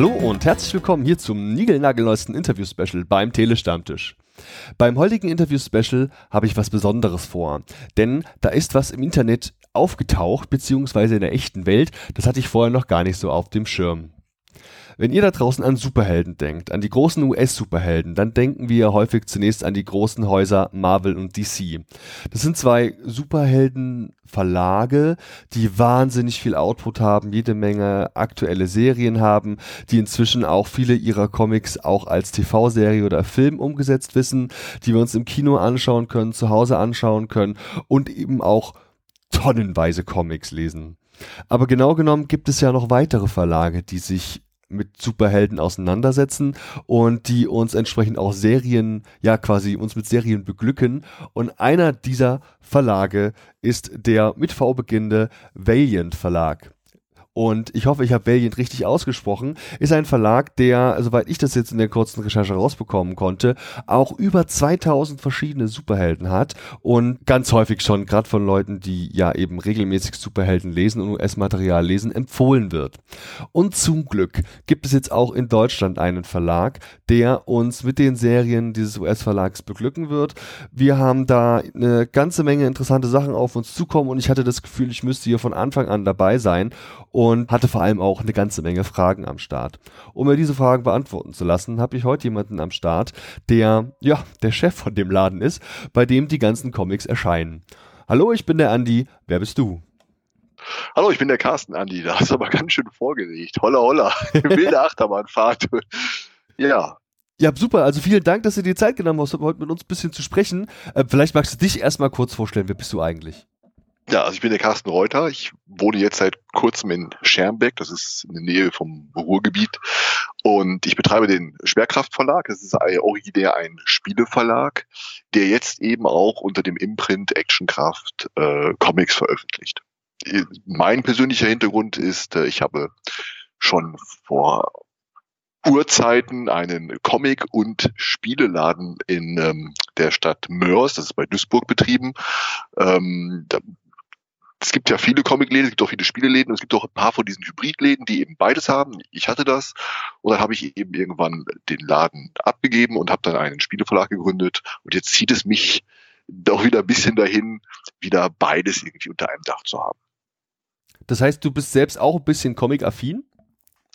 Hallo und herzlich willkommen hier zum niegelnagelneuesten Interview-Special beim Telestammtisch. Beim heutigen Interview-Special habe ich was Besonderes vor, denn da ist was im Internet aufgetaucht, beziehungsweise in der echten Welt, das hatte ich vorher noch gar nicht so auf dem Schirm. Wenn ihr da draußen an Superhelden denkt, an die großen US-Superhelden, dann denken wir häufig zunächst an die großen Häuser Marvel und DC. Das sind zwei Superhelden-Verlage, die wahnsinnig viel Output haben, jede Menge aktuelle Serien haben, die inzwischen auch viele ihrer Comics auch als TV-Serie oder Film umgesetzt wissen, die wir uns im Kino anschauen können, zu Hause anschauen können und eben auch tonnenweise Comics lesen. Aber genau genommen gibt es ja noch weitere Verlage, die sich mit Superhelden auseinandersetzen und die uns entsprechend auch Serien, ja quasi uns mit Serien beglücken. Und einer dieser Verlage ist der mit V beginnende Valiant Verlag und ich hoffe, ich habe Valiant richtig ausgesprochen, ist ein Verlag, der, soweit ich das jetzt in der kurzen Recherche rausbekommen konnte, auch über 2000 verschiedene Superhelden hat und ganz häufig schon, gerade von Leuten, die ja eben regelmäßig Superhelden lesen und US-Material lesen, empfohlen wird. Und zum Glück gibt es jetzt auch in Deutschland einen Verlag, der uns mit den Serien dieses US-Verlags beglücken wird. Wir haben da eine ganze Menge interessante Sachen auf uns zukommen und ich hatte das Gefühl, ich müsste hier von Anfang an dabei sein und hatte vor allem auch eine ganze Menge Fragen am Start. Um mir diese Fragen beantworten zu lassen, habe ich heute jemanden am Start, der, ja, der Chef von dem Laden ist, bei dem die ganzen Comics erscheinen. Hallo, ich bin der Andi. Wer bist du? Hallo, ich bin der Carsten Andi. Da hast du aber ganz schön vorgelegt. Holla, holla. Wilde Achterbahnfahrt. ja, ja, super. Also vielen Dank, dass du dir Zeit genommen hast, heute mit uns ein bisschen zu sprechen. Äh, vielleicht magst du dich erstmal kurz vorstellen. Wer bist du eigentlich? Ja, also ich bin der Carsten Reuter. Ich wohne jetzt seit kurzem in Schermbeck, das ist in der Nähe vom Ruhrgebiet. Und ich betreibe den Schwerkraftverlag. Das ist originär ein Spieleverlag, der jetzt eben auch unter dem Imprint Actionkraft äh, Comics veröffentlicht. Mein persönlicher Hintergrund ist, äh, ich habe schon vor Urzeiten einen Comic- und Spieleladen in ähm, der Stadt Mörs, das ist bei Duisburg betrieben. Ähm, da es gibt ja viele Comicläden, es gibt auch viele Spieleläden und es gibt auch ein paar von diesen Hybridläden, die eben beides haben. Ich hatte das und dann habe ich eben irgendwann den Laden abgegeben und habe dann einen Spieleverlag gegründet und jetzt zieht es mich doch wieder ein bisschen dahin, wieder beides irgendwie unter einem Dach zu haben. Das heißt, du bist selbst auch ein bisschen Comic-affin?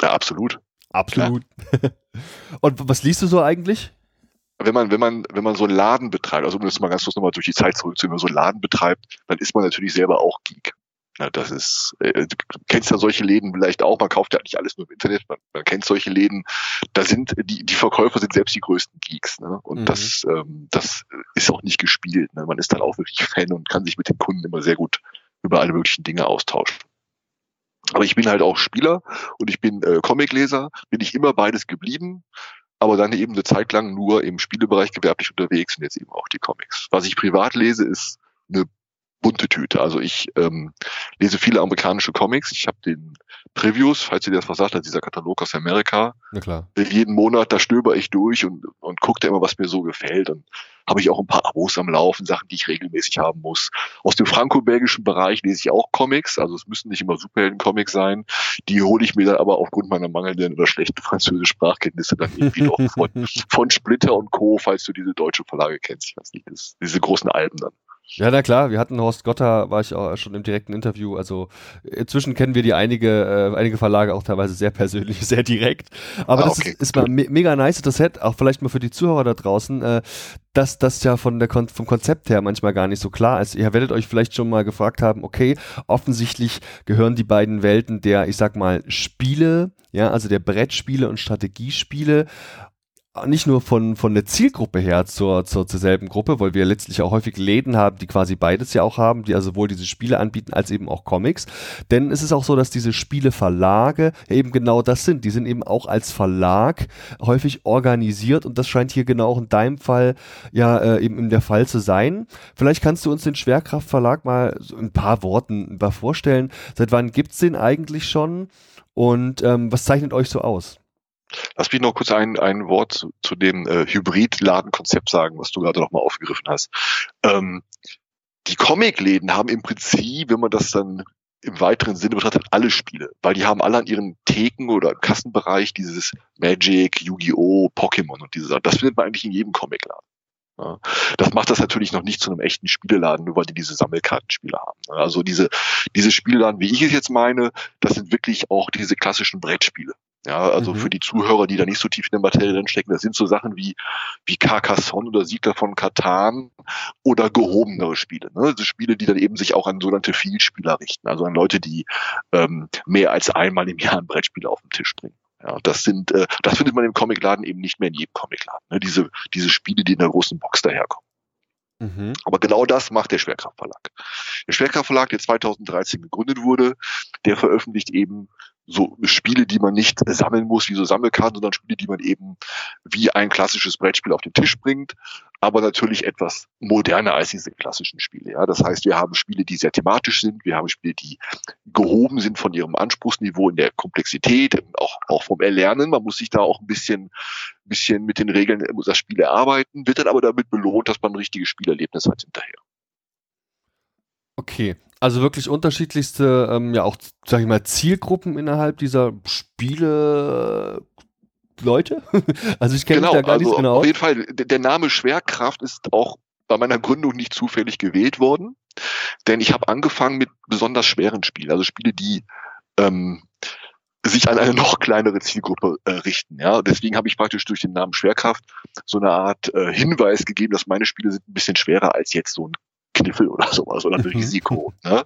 Ja, absolut. Absolut. Ja. und was liest du so eigentlich? Wenn man, wenn man, wenn man so einen Laden betreibt, also um das mal ganz kurz nochmal durch die Zeit zurückzuführen, wenn man so einen Laden betreibt, dann ist man natürlich selber auch Geek. Ja, das ist, äh, du kennst ja solche Läden vielleicht auch, man kauft ja nicht alles nur im Internet, man, man kennt solche Läden, da sind, die, die Verkäufer sind selbst die größten Geeks, ne? Und mhm. das, ähm, das ist auch nicht gespielt. Ne? Man ist dann auch wirklich Fan und kann sich mit den Kunden immer sehr gut über alle möglichen Dinge austauschen. Aber ich bin halt auch Spieler und ich bin äh, Comicleser, bin ich immer beides geblieben aber dann eben eine Zeit lang nur im Spielebereich gewerblich unterwegs und jetzt eben auch die Comics. Was ich privat lese, ist eine bunte Tüte. Also ich ähm, lese viele amerikanische Comics. Ich habe den Previews, falls ihr das was sagt, dieser Katalog aus Amerika. Na klar. Jeden Monat, da stöber ich durch und, und gucke da immer, was mir so gefällt. Und habe ich auch ein paar Abos am Laufen, Sachen, die ich regelmäßig haben muss. Aus dem franco-belgischen Bereich lese ich auch Comics, also es müssen nicht immer Superhelden-Comics sein. Die hole ich mir dann aber aufgrund meiner mangelnden oder schlechten französischen Sprachkenntnisse dann irgendwie noch von, von Splitter und Co., falls du diese deutsche Verlage kennst. Ich weiß nicht, das, diese großen Alben dann. Ja, na klar, wir hatten Horst Gotter, war ich auch schon im direkten Interview. Also inzwischen kennen wir die einige, äh, einige Verlage auch teilweise sehr persönlich, sehr direkt. Aber ah, das okay. ist, ist mal me mega nice. Das hätte auch vielleicht mal für die Zuhörer da draußen, äh, dass das ja von der Kon vom Konzept her manchmal gar nicht so klar ist. Ihr werdet euch vielleicht schon mal gefragt haben, okay, offensichtlich gehören die beiden Welten der, ich sag mal, Spiele, ja, also der Brettspiele und Strategiespiele nicht nur von, von der Zielgruppe her zur, zur, zur selben Gruppe, weil wir letztlich auch häufig Läden haben, die quasi beides ja auch haben, die also sowohl diese Spiele anbieten als eben auch Comics. Denn es ist auch so, dass diese Spieleverlage eben genau das sind. Die sind eben auch als Verlag häufig organisiert und das scheint hier genau auch in deinem Fall ja äh, eben in der Fall zu sein. Vielleicht kannst du uns den Schwerkraftverlag mal so ein paar Worten vorstellen. Seit wann gibt's den eigentlich schon und ähm, was zeichnet euch so aus? Lass mich noch kurz ein, ein Wort zu, zu dem äh, Hybrid-Ladenkonzept sagen, was du gerade noch mal aufgegriffen hast. Ähm, die Comicläden haben im Prinzip, wenn man das dann im weiteren Sinne betrachtet alle Spiele, weil die haben alle an ihren Theken oder im Kassenbereich dieses Magic, Yu-Gi-Oh!, Pokémon und diese Sachen. Das findet man eigentlich in jedem Comicladen. Ja. Das macht das natürlich noch nicht zu einem echten Spieleladen, nur weil die diese Sammelkartenspiele haben. Also diese, diese Spieleladen, wie ich es jetzt meine, das sind wirklich auch diese klassischen Brettspiele. Ja, also mhm. für die Zuhörer, die da nicht so tief in der Materie drin stecken, das sind so Sachen wie, wie Carcassonne oder Siedler von Katan oder gehobenere Spiele. Ne? Also Spiele, die dann eben sich auch an sogenannte Vielspieler richten, also an Leute, die ähm, mehr als einmal im Jahr ein Brettspiel auf den Tisch bringen. Ja, das sind, äh, das findet man im Comicladen eben nicht mehr in jedem Comicladen. Ne? Diese, diese Spiele, die in der großen Box daherkommen. Mhm. Aber genau das macht der Schwerkraftverlag. Der Schwerkraftverlag, der 2013 gegründet wurde, der veröffentlicht eben so Spiele, die man nicht sammeln muss, wie so Sammelkarten, sondern Spiele, die man eben wie ein klassisches Brettspiel auf den Tisch bringt, aber natürlich etwas moderner als diese klassischen Spiele. Ja, das heißt, wir haben Spiele, die sehr thematisch sind, wir haben Spiele, die gehoben sind von ihrem Anspruchsniveau in der Komplexität, auch, auch vom Erlernen. Man muss sich da auch ein bisschen, bisschen mit den Regeln das Spiel erarbeiten, wird dann aber damit belohnt, dass man ein richtiges Spielerlebnis hat hinterher. Okay, also wirklich unterschiedlichste, ähm, ja auch, sag ich mal, Zielgruppen innerhalb dieser Spiele. Leute? also ich kenne genau, da gar also nicht genau. Auf jeden Fall, der Name Schwerkraft ist auch bei meiner Gründung nicht zufällig gewählt worden, denn ich habe angefangen mit besonders schweren Spielen, also Spiele, die ähm, sich an eine noch kleinere Zielgruppe äh, richten. Ja, deswegen habe ich praktisch durch den Namen Schwerkraft so eine Art äh, Hinweis gegeben, dass meine Spiele sind ein bisschen schwerer als jetzt so ein Kniffel oder sowas oder ein mhm. Risiko. Ne?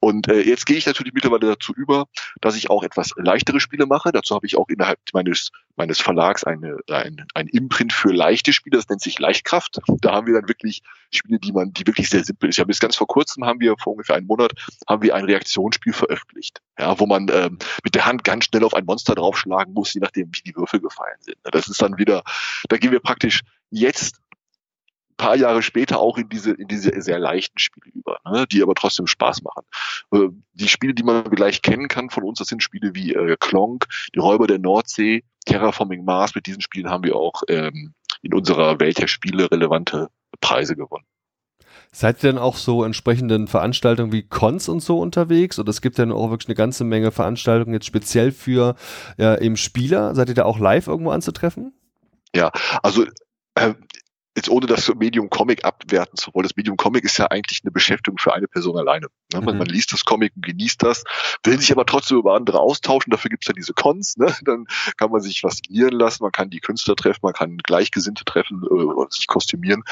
Und äh, jetzt gehe ich natürlich mittlerweile dazu über, dass ich auch etwas leichtere Spiele mache. Dazu habe ich auch innerhalb meines meines Verlags eine, ein, ein Imprint für leichte Spiele, das nennt sich Leichtkraft. Da haben wir dann wirklich Spiele, die man, die wirklich sehr simpel ist. Ja, bis ganz vor kurzem haben wir, vor ungefähr einem Monat, haben wir ein Reaktionsspiel veröffentlicht. Ja, wo man ähm, mit der Hand ganz schnell auf ein Monster draufschlagen muss, je nachdem, wie die Würfel gefallen sind. Das ist dann wieder, da gehen wir praktisch jetzt paar Jahre später auch in diese, in diese sehr leichten Spiele über, ne, die aber trotzdem Spaß machen. Äh, die Spiele, die man vielleicht kennen kann von uns, das sind Spiele wie äh, Klonk, die Räuber der Nordsee, Terraforming Mars. Mit diesen Spielen haben wir auch ähm, in unserer Welt der Spiele relevante Preise gewonnen. Seid ihr denn auch so entsprechenden Veranstaltungen wie Cons und so unterwegs? Oder es gibt ja auch wirklich eine ganze Menge Veranstaltungen jetzt speziell für äh, eben Spieler. Seid ihr da auch live irgendwo anzutreffen? Ja, also äh, jetzt ohne das Medium Comic abwerten zu wollen, das Medium Comic ist ja eigentlich eine Beschäftigung für eine Person alleine. Ne? Man, mhm. man, liest das Comic und genießt das, will sich aber trotzdem über andere austauschen, dafür gibt's ja diese Cons, ne? dann kann man sich was signieren lassen, man kann die Künstler treffen, man kann Gleichgesinnte treffen äh, und sich kostümieren.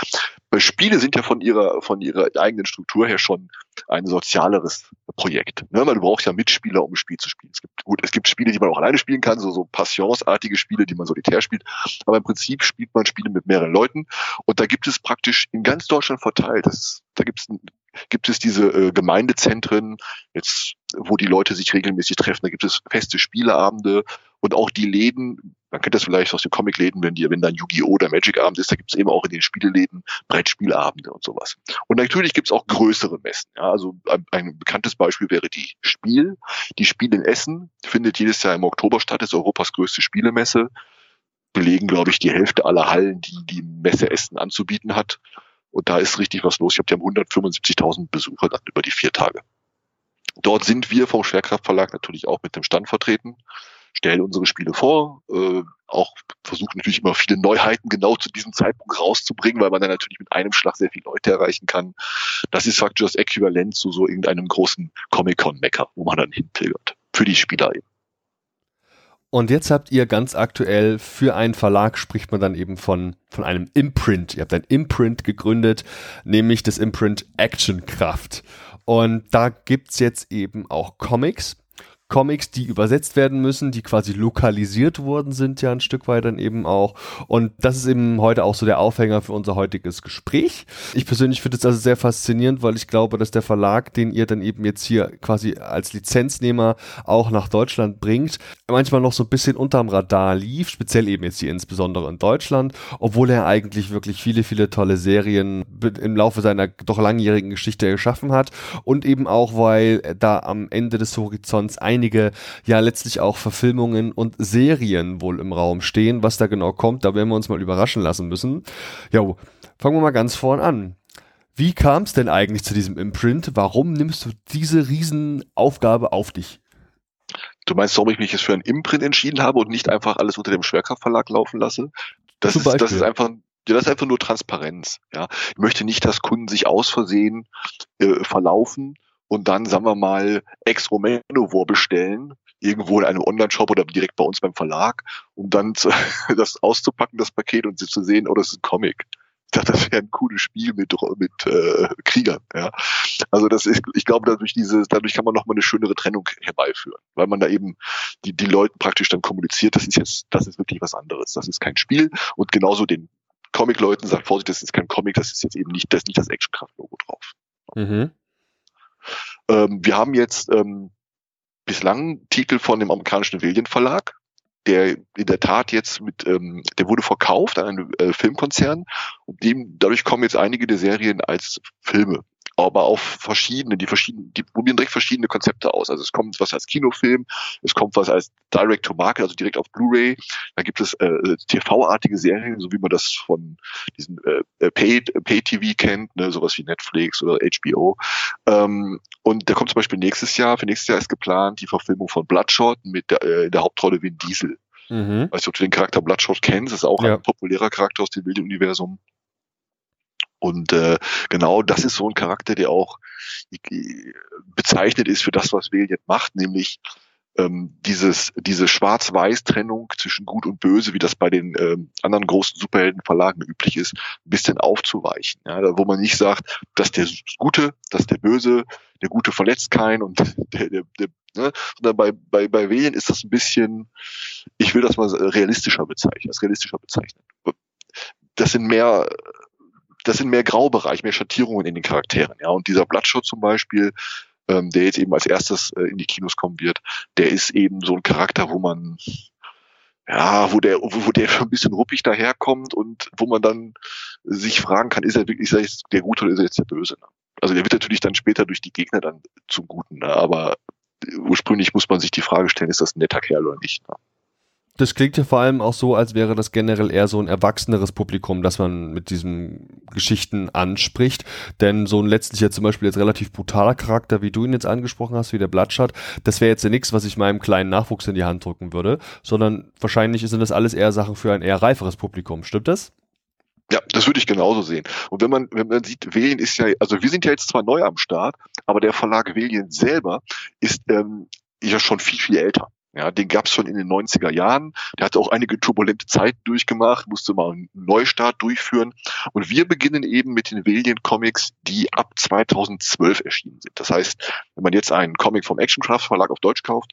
Spiele sind ja von ihrer, von ihrer eigenen Struktur her schon ein sozialeres Projekt. Ne? Man braucht ja Mitspieler, um ein Spiel zu spielen. Es gibt, gut, es gibt Spiele, die man auch alleine spielen kann, so, so passionsartige Spiele, die man solitär spielt. Aber im Prinzip spielt man Spiele mit mehreren Leuten. Und da gibt es praktisch in ganz Deutschland verteilt, das, da gibt es gibt es diese äh, Gemeindezentren, jetzt, wo die Leute sich regelmäßig treffen, da gibt es feste Spieleabende und auch die Läden, man kennt das vielleicht aus den Comicläden, wenn wenn dann Yu-Gi-Oh! oder Magic-Abend ist, da gibt es eben auch in den Spieleläden Brettspielabende und sowas. Und natürlich gibt es auch größere Messen. Ja, also ein, ein, bekanntes Beispiel wäre die Spiel. Die Spiel in Essen findet jedes Jahr im Oktober statt, ist Europas größte Spielemesse. Belegen, glaube ich, die Hälfte aller Hallen, die die Messe Essen anzubieten hat. Und da ist richtig was los. Ich habe die haben 175.000 Besucher dann über die vier Tage. Dort sind wir vom Schwerkraftverlag natürlich auch mit dem Stand vertreten stellen unsere Spiele vor, äh, auch versuchen natürlich immer viele Neuheiten genau zu diesem Zeitpunkt rauszubringen, weil man dann natürlich mit einem Schlag sehr viele Leute erreichen kann. Das ist faktisch das Äquivalent zu so irgendeinem großen Comic-Con-Mecker, wo man dann hinpilgert. Für die Spieler eben. Und jetzt habt ihr ganz aktuell für einen Verlag spricht man dann eben von, von einem Imprint. Ihr habt ein Imprint gegründet, nämlich das Imprint Action Kraft. Und da gibt's jetzt eben auch Comics. Comics, die übersetzt werden müssen, die quasi lokalisiert worden sind, ja ein Stück weit dann eben auch. Und das ist eben heute auch so der Aufhänger für unser heutiges Gespräch. Ich persönlich finde es also sehr faszinierend, weil ich glaube, dass der Verlag, den ihr dann eben jetzt hier quasi als Lizenznehmer auch nach Deutschland bringt, manchmal noch so ein bisschen unterm Radar lief, speziell eben jetzt hier insbesondere in Deutschland, obwohl er eigentlich wirklich viele, viele tolle Serien im Laufe seiner doch langjährigen Geschichte geschaffen hat und eben auch, weil da am Ende des Horizonts ein einige ja letztlich auch Verfilmungen und Serien wohl im Raum stehen. Was da genau kommt, da werden wir uns mal überraschen lassen müssen. Ja, fangen wir mal ganz vorn an. Wie kam es denn eigentlich zu diesem Imprint? Warum nimmst du diese Riesenaufgabe auf dich? Du meinst, warum ich mich jetzt für ein Imprint entschieden habe und nicht einfach alles unter dem Schwerkraftverlag laufen lasse? Das, ist, das ist einfach ja, das ist einfach nur Transparenz. Ja, ich möchte nicht, dass Kunden sich aus Versehen äh, verlaufen und dann, sagen wir mal, ex Romanovor bestellen, irgendwo in einem Online-Shop oder direkt bei uns beim Verlag, um dann zu, das auszupacken, das Paket und sie zu sehen, oh, das ist ein Comic. Ich dachte, das wäre ein cooles Spiel mit, mit äh, Kriegern. Ja. Also das ist, ich glaube, dadurch dieses, dadurch kann man nochmal eine schönere Trennung herbeiführen, weil man da eben die, die Leuten praktisch dann kommuniziert, das ist jetzt, das ist wirklich was anderes. Das ist kein Spiel und genauso den Comic-Leuten sagt, Vorsicht, das ist kein Comic, das ist jetzt eben nicht, das ist nicht das Actionkraft-Logo drauf. Mhm. Ähm, wir haben jetzt ähm, bislang Titel von dem amerikanischen Villian Verlag, der in der Tat jetzt mit, ähm, der wurde verkauft an einen äh, Filmkonzern. Und dem, dadurch kommen jetzt einige der Serien als Filme aber auf verschiedene, die verschiedenen, die probieren direkt verschiedene Konzepte aus. Also es kommt was als Kinofilm, es kommt was als Direct to Market, also direkt auf Blu-ray. Da gibt es äh, TV-artige Serien, so wie man das von diesen äh, Pay-TV Pay kennt, ne, sowas wie Netflix oder HBO. Ähm, und da kommt zum Beispiel nächstes Jahr, für nächstes Jahr ist geplant die Verfilmung von Bloodshot mit der, äh, in der Hauptrolle Vin Diesel. Mhm. Weißt du, ob du den Charakter Bloodshot kennst, ist auch ja. ein populärer Charakter aus dem wilden Universum. Und äh, genau das ist so ein Charakter, der auch äh, bezeichnet ist für das, was Valiant macht, nämlich ähm, dieses, diese Schwarz-Weiß-Trennung zwischen Gut und Böse, wie das bei den ähm, anderen großen Superheldenverlagen üblich ist, ein bisschen aufzuweichen. Ja, wo man nicht sagt, dass der Gute, dass der Böse, der Gute verletzt keinen und der, der, der ne? sondern bei, bei, bei Valiant ist das ein bisschen, ich will das mal realistischer bezeichnen, als realistischer bezeichnen. Das sind mehr das sind mehr Graubereich, mehr Schattierungen in den Charakteren. Ja, und dieser Bloodshot zum Beispiel, ähm, der jetzt eben als erstes äh, in die Kinos kommen wird, der ist eben so ein Charakter, wo man ja, wo der, wo der ein bisschen ruppig daherkommt und wo man dann sich fragen kann, ist er wirklich ist er jetzt der Gute oder ist er jetzt der Böse? Ne? Also der wird natürlich dann später durch die Gegner dann zum Guten, ne? aber ursprünglich muss man sich die Frage stellen, ist das ein netter Kerl oder nicht? Ne? Das klingt ja vor allem auch so, als wäre das generell eher so ein erwachseneres Publikum, das man mit diesen Geschichten anspricht. Denn so ein letztlich jetzt zum Beispiel jetzt relativ brutaler Charakter, wie du ihn jetzt angesprochen hast, wie der Bloodshot, das wäre jetzt ja nichts, was ich meinem kleinen Nachwuchs in die Hand drücken würde, sondern wahrscheinlich sind das alles eher Sachen für ein eher reiferes Publikum. Stimmt das? Ja, das würde ich genauso sehen. Und wenn man, wenn man sieht, Velien ist ja, also wir sind ja jetzt zwar neu am Start, aber der Verlag Velien selber ist ähm, ja schon viel, viel älter. Ja, den gab es schon in den 90er Jahren. Der hatte auch einige turbulente Zeiten durchgemacht, musste mal einen Neustart durchführen. Und wir beginnen eben mit den Valiant Comics, die ab 2012 erschienen sind. Das heißt, wenn man jetzt einen Comic vom Actioncraft Verlag auf Deutsch kauft,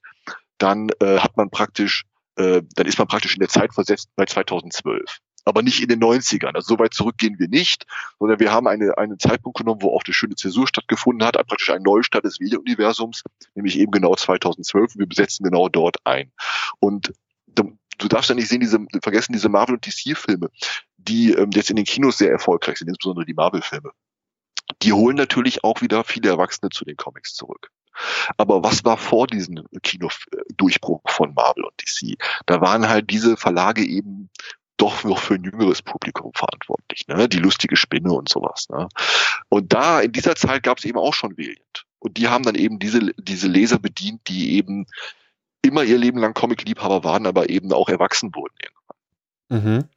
dann äh, hat man praktisch, äh, dann ist man praktisch in der Zeit versetzt bei 2012 aber nicht in den 90ern. Also so weit zurück gehen wir nicht, sondern wir haben eine, einen Zeitpunkt genommen, wo auch eine schöne Zäsur stattgefunden hat, praktisch ein Neustart des Videouniversums, nämlich eben genau 2012. Wir besetzen genau dort ein. Und du darfst ja nicht sehen, diese, vergessen diese Marvel- und DC-Filme, die ähm, jetzt in den Kinos sehr erfolgreich sind, insbesondere die Marvel-Filme. Die holen natürlich auch wieder viele Erwachsene zu den Comics zurück. Aber was war vor diesem Kinodurchbruch von Marvel und DC? Da waren halt diese Verlage eben doch noch für ein jüngeres Publikum verantwortlich, ne? Die lustige Spinne und sowas. Ne? Und da in dieser Zeit gab es eben auch schon Valiant. Und die haben dann eben diese, diese Leser bedient, die eben immer ihr Leben lang Comic-Liebhaber waren, aber eben auch erwachsen wurden irgendwann. Mhm.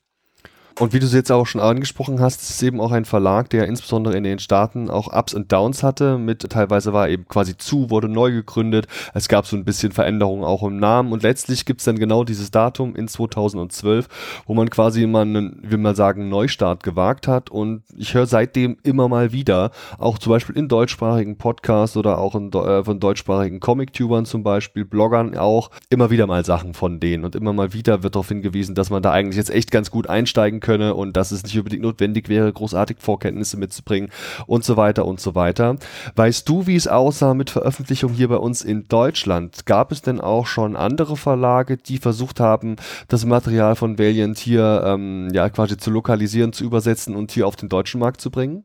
Und wie du es jetzt auch schon angesprochen hast, ist es eben auch ein Verlag, der insbesondere in den Staaten auch Ups und Downs hatte. Mit teilweise war er eben quasi zu, wurde neu gegründet. Es gab so ein bisschen Veränderungen auch im Namen. Und letztlich gibt es dann genau dieses Datum in 2012, wo man quasi immer einen, wie man sagen, Neustart gewagt hat. Und ich höre seitdem immer mal wieder, auch zum Beispiel in deutschsprachigen Podcasts oder auch in, äh, von deutschsprachigen Comic-Tubern zum Beispiel, Bloggern auch, immer wieder mal Sachen von denen. Und immer mal wieder wird darauf hingewiesen, dass man da eigentlich jetzt echt ganz gut einsteigen kann könne und dass es nicht unbedingt notwendig wäre, großartig Vorkenntnisse mitzubringen und so weiter und so weiter. Weißt du, wie es aussah mit Veröffentlichung hier bei uns in Deutschland? Gab es denn auch schon andere Verlage, die versucht haben, das Material von Valiant hier ähm, ja quasi zu lokalisieren, zu übersetzen und hier auf den deutschen Markt zu bringen?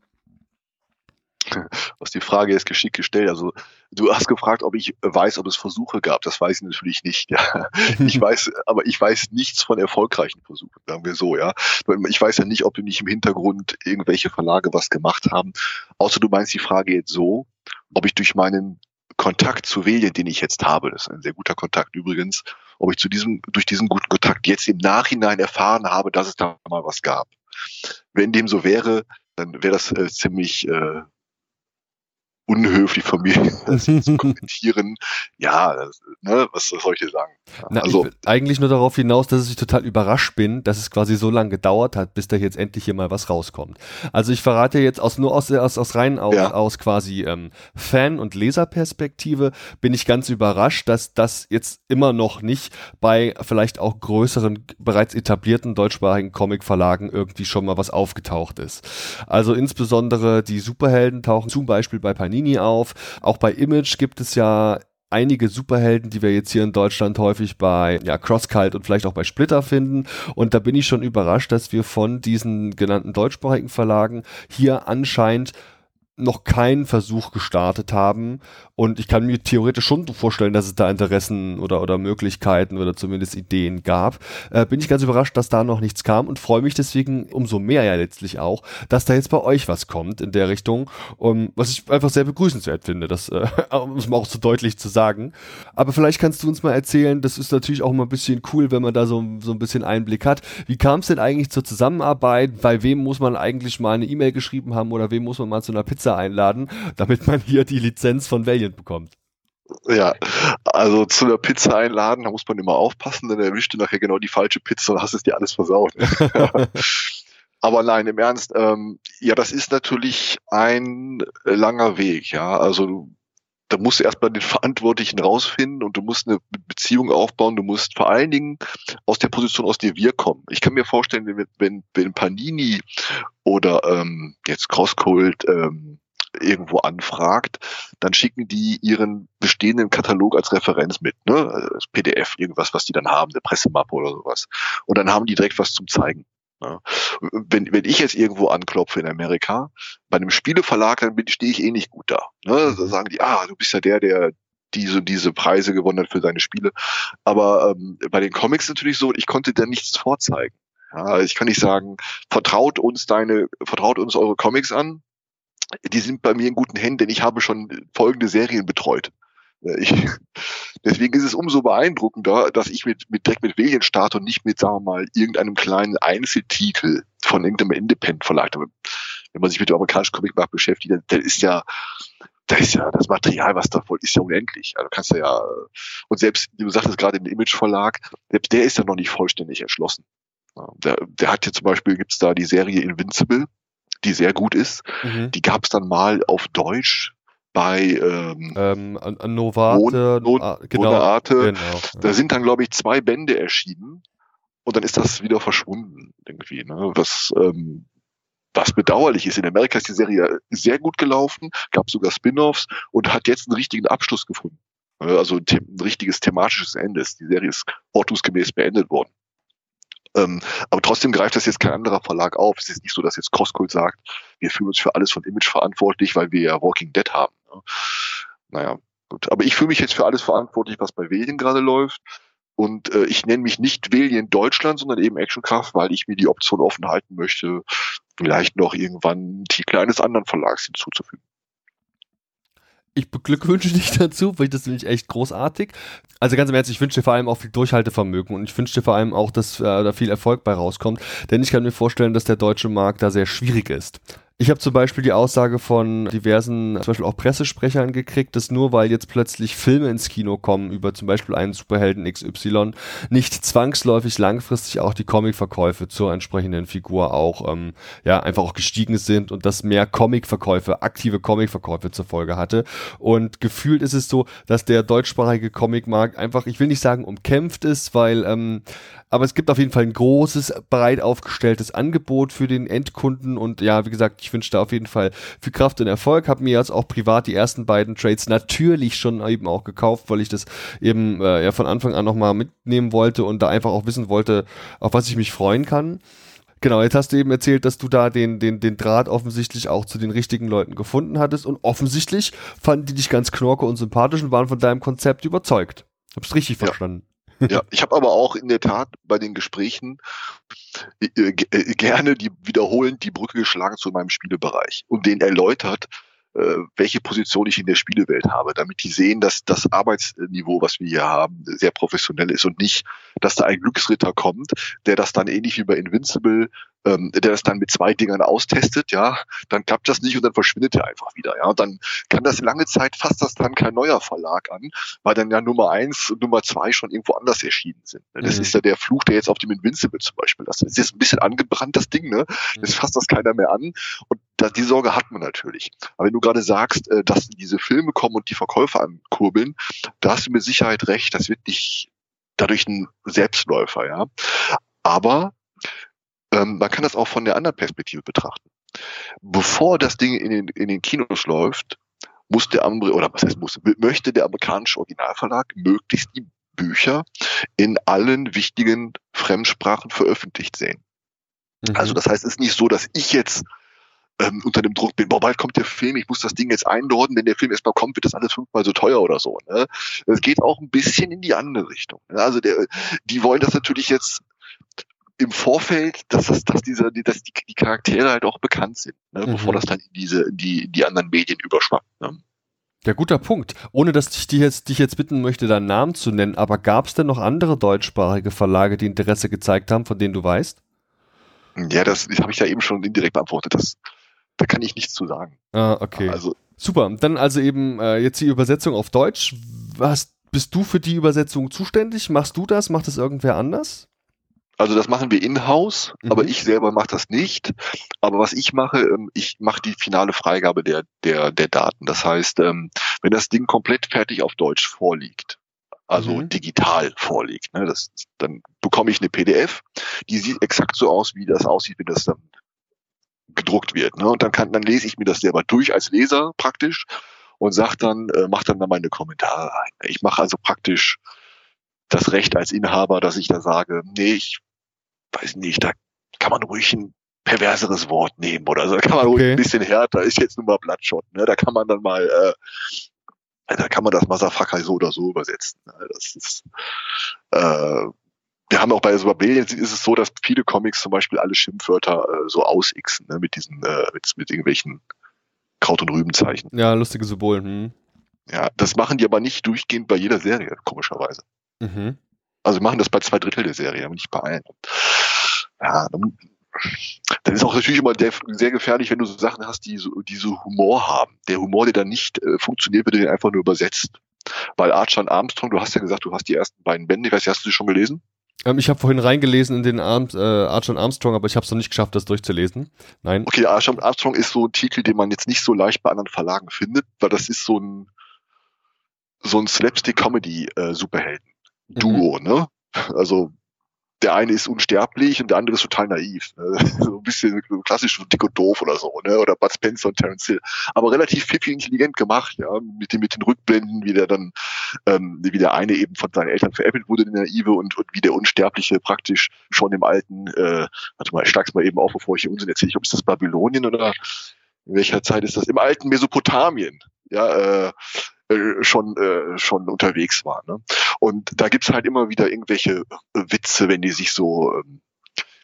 hast die Frage jetzt geschickt gestellt. Also du hast gefragt, ob ich weiß, ob es Versuche gab. Das weiß ich natürlich nicht. Ja. Ich weiß, aber ich weiß nichts von erfolgreichen Versuchen, sagen wir so, ja. Ich weiß ja nicht, ob nicht im Hintergrund irgendwelche Verlage was gemacht haben. Außer du meinst die Frage jetzt so, ob ich durch meinen Kontakt zu Velien, den ich jetzt habe, das ist ein sehr guter Kontakt übrigens, ob ich zu diesem, durch diesen guten Kontakt jetzt im Nachhinein erfahren habe, dass es da mal was gab. Wenn dem so wäre, dann wäre das äh, ziemlich äh, unhöflich von mir zu kommentieren. Ja, das, ne, was soll ich dir sagen? Na, also eigentlich nur darauf hinaus, dass ich total überrascht bin, dass es quasi so lange gedauert hat, bis da jetzt endlich hier mal was rauskommt. Also ich verrate jetzt aus nur aus aus, aus rein aus, ja. aus quasi ähm, Fan- und Leserperspektive bin ich ganz überrascht, dass das jetzt immer noch nicht bei vielleicht auch größeren bereits etablierten deutschsprachigen Comicverlagen irgendwie schon mal was aufgetaucht ist. Also insbesondere die Superhelden tauchen zum Beispiel bei Panini Panini auf. Auch bei Image gibt es ja einige Superhelden, die wir jetzt hier in Deutschland häufig bei ja, Crosscult und vielleicht auch bei Splitter finden. Und da bin ich schon überrascht, dass wir von diesen genannten deutschsprachigen Verlagen hier anscheinend noch keinen Versuch gestartet haben. Und ich kann mir theoretisch schon vorstellen, dass es da Interessen oder, oder Möglichkeiten oder zumindest Ideen gab. Äh, bin ich ganz überrascht, dass da noch nichts kam und freue mich deswegen umso mehr ja letztlich auch, dass da jetzt bei euch was kommt in der Richtung. Um, was ich einfach sehr begrüßenswert finde, das äh, um es mal auch so deutlich zu sagen. Aber vielleicht kannst du uns mal erzählen, das ist natürlich auch mal ein bisschen cool, wenn man da so, so ein bisschen Einblick hat. Wie kam es denn eigentlich zur Zusammenarbeit? Bei wem muss man eigentlich mal eine E-Mail geschrieben haben oder wem muss man mal zu einer Pizza einladen, damit man hier die Lizenz von Valiant bekommt. Ja, also zu einer Pizza einladen, da muss man immer aufpassen, denn erwischt du nachher genau die falsche Pizza und hast es dir alles versaut. Aber nein, im Ernst, ähm, ja, das ist natürlich ein langer Weg, ja. Also da musst du erstmal den Verantwortlichen rausfinden und du musst eine Beziehung aufbauen. Du musst vor allen Dingen aus der Position, aus der wir kommen. Ich kann mir vorstellen, wenn, wenn, wenn Panini oder ähm, jetzt Crosscult ähm, irgendwo anfragt, dann schicken die ihren bestehenden Katalog als Referenz mit, ne? Als PDF, irgendwas, was die dann haben, eine Pressemappe oder sowas. Und dann haben die direkt was zum Zeigen. Ja. Wenn, wenn ich jetzt irgendwo anklopfe in Amerika, bei einem Spieleverlag, dann stehe ich eh nicht gut da. Ne? Da sagen die, ah, du bist ja der, der diese, diese Preise gewonnen hat für seine Spiele. Aber ähm, bei den Comics natürlich so, ich konnte da nichts vorzeigen. Ja, ich kann nicht sagen, vertraut uns deine, vertraut uns eure Comics an, die sind bei mir in guten Händen, denn ich habe schon folgende Serien betreut. Äh, ich, deswegen ist es umso beeindruckender, dass ich mit, mit direkt mit Villian starte und nicht mit, sagen wir mal, irgendeinem kleinen Einzeltitel von irgendeinem Independent-Verlag. Wenn man sich mit dem amerikanischen Comicmarkt beschäftigt, dann, dann ist ja, da ist ja das Material, was da voll ist, ja unendlich. Also kannst du ja, und selbst, du sagtest gerade im Image-Verlag, selbst der ist ja noch nicht vollständig erschlossen. Der, der hat hier zum Beispiel, gibt's da die Serie Invincible, die sehr gut ist. Mhm. Die gab es dann mal auf Deutsch bei ähm, ähm, Novate, Mon, ah, genau, Arte. Genau, Da sind dann, glaube ich, zwei Bände erschienen und dann ist das wieder verschwunden irgendwie. Ne? Was, ähm, was bedauerlich ist. In Amerika ist die Serie sehr gut gelaufen, gab sogar Spin-offs und hat jetzt einen richtigen Abschluss gefunden. Also ein, ein richtiges thematisches Ende. Die Serie ist ordnungsgemäß beendet worden. Ähm, aber trotzdem greift das jetzt kein anderer Verlag auf. Es ist nicht so, dass jetzt Crosscult sagt, wir fühlen uns für alles von Image verantwortlich, weil wir ja Walking Dead haben. Ne? Naja, gut. Aber ich fühle mich jetzt für alles verantwortlich, was bei Velien gerade läuft. Und äh, ich nenne mich nicht Velien Deutschland, sondern eben Actionkraft, weil ich mir die Option offen halten möchte, vielleicht noch irgendwann Titel eines anderen Verlags hinzuzufügen ich beglückwünsche dich dazu, weil das finde ich echt großartig. Also ganz im Ernst, ich wünsche dir vor allem auch viel Durchhaltevermögen und ich wünsche dir vor allem auch, dass äh, da viel Erfolg bei rauskommt, denn ich kann mir vorstellen, dass der deutsche Markt da sehr schwierig ist. Ich habe zum Beispiel die Aussage von diversen, zum Beispiel auch Pressesprechern gekriegt, dass nur weil jetzt plötzlich Filme ins Kino kommen über zum Beispiel einen Superhelden XY, nicht zwangsläufig langfristig auch die Comicverkäufe zur entsprechenden Figur auch, ähm, ja, einfach auch gestiegen sind und dass mehr Comicverkäufe, aktive Comicverkäufe zur Folge hatte. Und gefühlt ist es so, dass der deutschsprachige Comicmarkt einfach, ich will nicht sagen umkämpft ist, weil ähm, aber es gibt auf jeden Fall ein großes, breit aufgestelltes Angebot für den Endkunden und ja, wie gesagt, ich wünsche da auf jeden Fall viel Kraft und Erfolg. Habe mir jetzt auch privat die ersten beiden Trades natürlich schon eben auch gekauft, weil ich das eben äh, ja von Anfang an nochmal mitnehmen wollte und da einfach auch wissen wollte, auf was ich mich freuen kann. Genau, jetzt hast du eben erzählt, dass du da den, den, den Draht offensichtlich auch zu den richtigen Leuten gefunden hattest und offensichtlich fanden die dich ganz knorke und sympathisch und waren von deinem Konzept überzeugt. Hab's richtig verstanden. Ja, ich habe aber auch in der Tat bei den Gesprächen äh, äh, gerne die wiederholend die Brücke geschlagen zu meinem Spielebereich und den erläutert, welche Position ich in der Spielewelt habe, damit die sehen, dass das Arbeitsniveau, was wir hier haben, sehr professionell ist und nicht, dass da ein Glücksritter kommt, der das dann ähnlich wie bei Invincible ähm, der das dann mit zwei Dingern austestet, ja, dann klappt das nicht und dann verschwindet er einfach wieder, ja. Und dann kann das lange Zeit fasst das dann kein neuer Verlag an, weil dann ja Nummer eins und Nummer zwei schon irgendwo anders erschienen sind. Ne? Das mhm. ist ja der Fluch, der jetzt auf dem Invincible zum Beispiel. Das ist jetzt ein bisschen angebrannt, das Ding, ne? Jetzt fasst das keiner mehr an. Und da, die Sorge hat man natürlich. Aber wenn du gerade sagst, äh, dass diese Filme kommen und die Verkäufer ankurbeln, da hast du mit Sicherheit recht, das wird nicht dadurch ein Selbstläufer, ja. Aber ähm, man kann das auch von der anderen Perspektive betrachten. Bevor das Ding in den, in den Kinos läuft, muss der Amri oder was heißt muss, möchte der amerikanische Originalverlag möglichst die Bücher in allen wichtigen Fremdsprachen veröffentlicht sehen. Mhm. Also das heißt, es ist nicht so, dass ich jetzt ähm, unter dem Druck bin, boah, bald kommt der Film, ich muss das Ding jetzt einordnen, wenn der Film erstmal kommt, wird das alles fünfmal so teuer oder so. Ne? Es geht auch ein bisschen in die andere Richtung. Ne? Also der, die wollen das natürlich jetzt im Vorfeld, dass das, dass diese, dass die, die Charaktere halt auch bekannt sind, ne, mhm. bevor das dann in diese, in die, in die anderen Medien überschwappt. Ne? Ja, guter Punkt. Ohne dass ich dich jetzt, dich jetzt bitten möchte, deinen Namen zu nennen, aber gab es denn noch andere deutschsprachige Verlage, die Interesse gezeigt haben, von denen du weißt? Ja, das, das habe ich ja eben schon indirekt beantwortet. Das, da kann ich nichts zu sagen. Ah, okay. Also, Super. Dann also eben äh, jetzt die Übersetzung auf Deutsch. Was, bist du für die Übersetzung zuständig? Machst du das? Macht es irgendwer anders? Also das machen wir in-house, mhm. aber ich selber mache das nicht. Aber was ich mache, ähm, ich mache die finale Freigabe der, der, der Daten. Das heißt, ähm, wenn das Ding komplett fertig auf Deutsch vorliegt, also mhm. digital vorliegt, ne, das, dann bekomme ich eine PDF, die sieht exakt so aus, wie das aussieht, wenn das dann gedruckt wird. Ne? Und dann kann, dann lese ich mir das selber durch als Leser praktisch und sag dann, äh, mach dann da meine Kommentare rein. Ich mache also praktisch das Recht als Inhaber, dass ich da sage, nee, ich weiß nicht, da kann man ruhig ein perverseres Wort nehmen oder so. Da kann man okay. ruhig ein bisschen härter, ist jetzt nur mal Bloodshot, ne? Da kann man dann mal, äh, da kann man das Motherfucker so oder so übersetzen. Ne? Das ist, äh, wir haben auch bei Billions ist es so, dass viele Comics zum Beispiel alle Schimpfwörter äh, so ausixen, ne? mit diesen, äh, mit, mit irgendwelchen Kraut- und Rübenzeichen. Ja, lustige Symbole. Hm. Ja, das machen die aber nicht durchgehend bei jeder Serie, komischerweise. Mhm. Also machen das bei zwei Drittel der Serie, aber nicht bei allen ja, dann, dann ist auch natürlich immer der, sehr gefährlich, wenn du so Sachen hast, die so, die so Humor haben. Der Humor, der dann nicht äh, funktioniert, wird den einfach nur übersetzt. Weil Archer und Armstrong, du hast ja gesagt, du hast die ersten beiden Bände, ich weiß, hast du die schon gelesen? Ähm, ich habe vorhin reingelesen in den Arm, äh, Archer und Armstrong, aber ich habe es noch nicht geschafft, das durchzulesen. Nein. Okay, Archer und Armstrong ist so ein Titel, den man jetzt nicht so leicht bei anderen Verlagen findet, weil das ist so ein so ein Slapstick-Comedy-Superhelden-Duo, äh, mhm. ne? Also der eine ist unsterblich und der andere ist total naiv. Ne? So ein bisschen klassisch so dick und doof oder so, ne? Oder Bud Spencer und Terence Hill. Aber relativ pfiffig intelligent gemacht, ja, mit den, mit den Rückblenden, wie der dann, ähm, wie der eine eben von seinen Eltern veräppelt wurde, der naive, und, und wie der Unsterbliche praktisch schon im alten, äh, warte mal, ich schlag's mal eben auf, bevor ich hier Unsinn erzähle. Ich glaube, ist das Babylonien oder in welcher Zeit ist das? Im alten Mesopotamien. Ja, äh, schon äh, schon unterwegs war. Ne? Und da gibt's halt immer wieder irgendwelche äh, Witze, wenn die sich so ähm,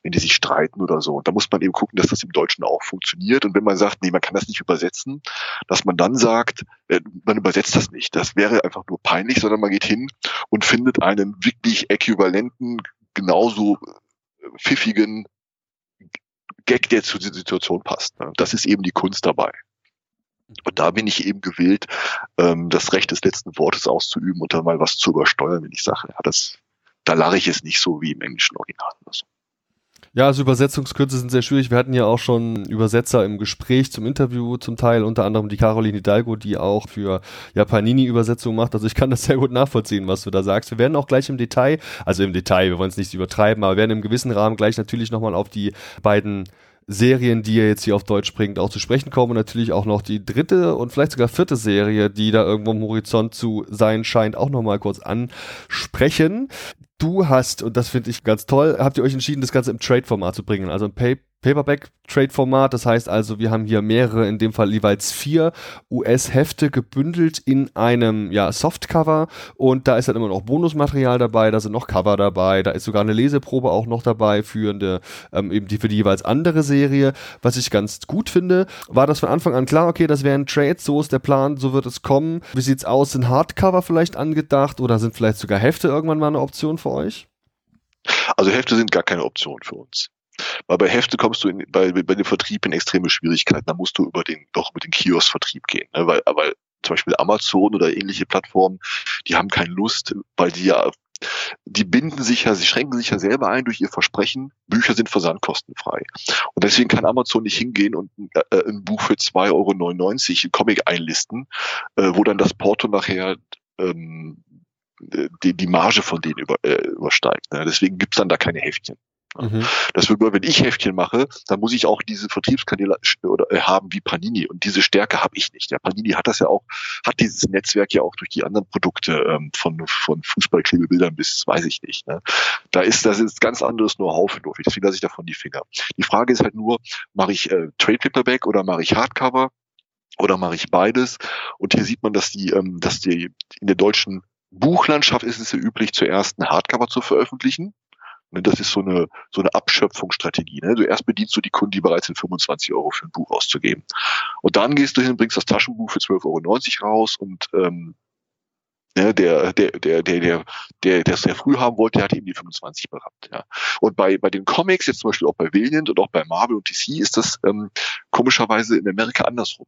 wenn die sich streiten oder so. Und da muss man eben gucken, dass das im Deutschen auch funktioniert. Und wenn man sagt, nee, man kann das nicht übersetzen, dass man dann sagt, äh, man übersetzt das nicht. Das wäre einfach nur peinlich, sondern man geht hin und findet einen wirklich äquivalenten, genauso äh, pfiffigen Gag, der zu der Situation passt. Ne? Das ist eben die Kunst dabei. Und da bin ich eben gewillt, ähm, das Recht des letzten Wortes auszuüben und dann mal was zu übersteuern, wenn ich sage, ja, das, da lache ich es nicht so wie im englischen Original oder so. Ja, also Übersetzungskürze sind sehr schwierig. Wir hatten ja auch schon Übersetzer im Gespräch zum Interview zum Teil, unter anderem die Caroline Hidalgo, die auch für Japanini-Übersetzung macht. Also ich kann das sehr gut nachvollziehen, was du da sagst. Wir werden auch gleich im Detail, also im Detail, wir wollen es nicht übertreiben, aber werden im gewissen Rahmen gleich natürlich nochmal auf die beiden Serien, die er jetzt hier auf Deutsch bringt, auch zu sprechen kommen. Und natürlich auch noch die dritte und vielleicht sogar vierte Serie, die da irgendwo am Horizont zu sein scheint, auch nochmal kurz ansprechen. Du hast, und das finde ich ganz toll, habt ihr euch entschieden, das Ganze im Trade-Format zu bringen. Also im Pay Paperback-Trade-Format. Das heißt also, wir haben hier mehrere, in dem Fall jeweils vier US-Hefte gebündelt in einem ja, Softcover. Und da ist dann immer noch Bonusmaterial dabei, da sind noch Cover dabei, da ist sogar eine Leseprobe auch noch dabei für, eine, ähm, eben die, für die jeweils andere Serie. Was ich ganz gut finde, war das von Anfang an klar, okay, das wären Trades, so ist der Plan, so wird es kommen. Wie sieht's aus? Sind Hardcover vielleicht angedacht oder sind vielleicht sogar Hefte irgendwann mal eine Option für euch? Also Hefte sind gar keine Option für uns. Weil bei Hefte kommst du in, bei, bei dem Vertrieb in extreme Schwierigkeiten. Da musst du über den, doch mit den Kiosk-Vertrieb gehen. Ne? Weil, weil zum Beispiel Amazon oder ähnliche Plattformen, die haben keine Lust, weil die ja, die binden sich ja, sie schränken sich ja selber ein durch ihr Versprechen, Bücher sind versandkostenfrei. Und deswegen kann Amazon nicht hingehen und äh, ein Buch für 2,99 Euro einen Comic einlisten, äh, wo dann das Porto nachher ähm, die, die Marge von denen über, äh, übersteigt. Ne? Deswegen gibt's dann da keine Heftchen. Mhm. Das wird nur, wenn ich Heftchen mache, dann muss ich auch diese Vertriebskanäle oder, äh, haben wie Panini. Und diese Stärke habe ich nicht. Ja, Panini hat das ja auch, hat dieses Netzwerk ja auch durch die anderen Produkte ähm, von, von Fußballklebebildern bis, weiß ich nicht. Ne? Da ist, das ist ganz anderes Know-how für Dofi. Deswegen lasse ich davon die Finger. Die Frage ist halt nur, mache ich äh, Trade Paperback oder mache ich Hardcover? Oder mache ich beides? Und hier sieht man, dass die, ähm, dass die in der deutschen Buchlandschaft ist es ja üblich, zuerst ein Hardcover zu veröffentlichen. Ne, das ist so eine, so eine Abschöpfungsstrategie. Ne? Du erst bedienst du die Kunden, die bereit sind, 25 Euro für ein Buch auszugeben. Und dann gehst du hin, bringst das Taschenbuch für 12,90 Euro raus und ähm, ne, der, der, der, der, der, der, der es sehr früh haben wollte, der hat eben die 25 berammt. Ja. Und bei, bei den Comics, jetzt zum Beispiel auch bei Valiant und auch bei Marvel und DC, ist das ähm, komischerweise in Amerika andersrum.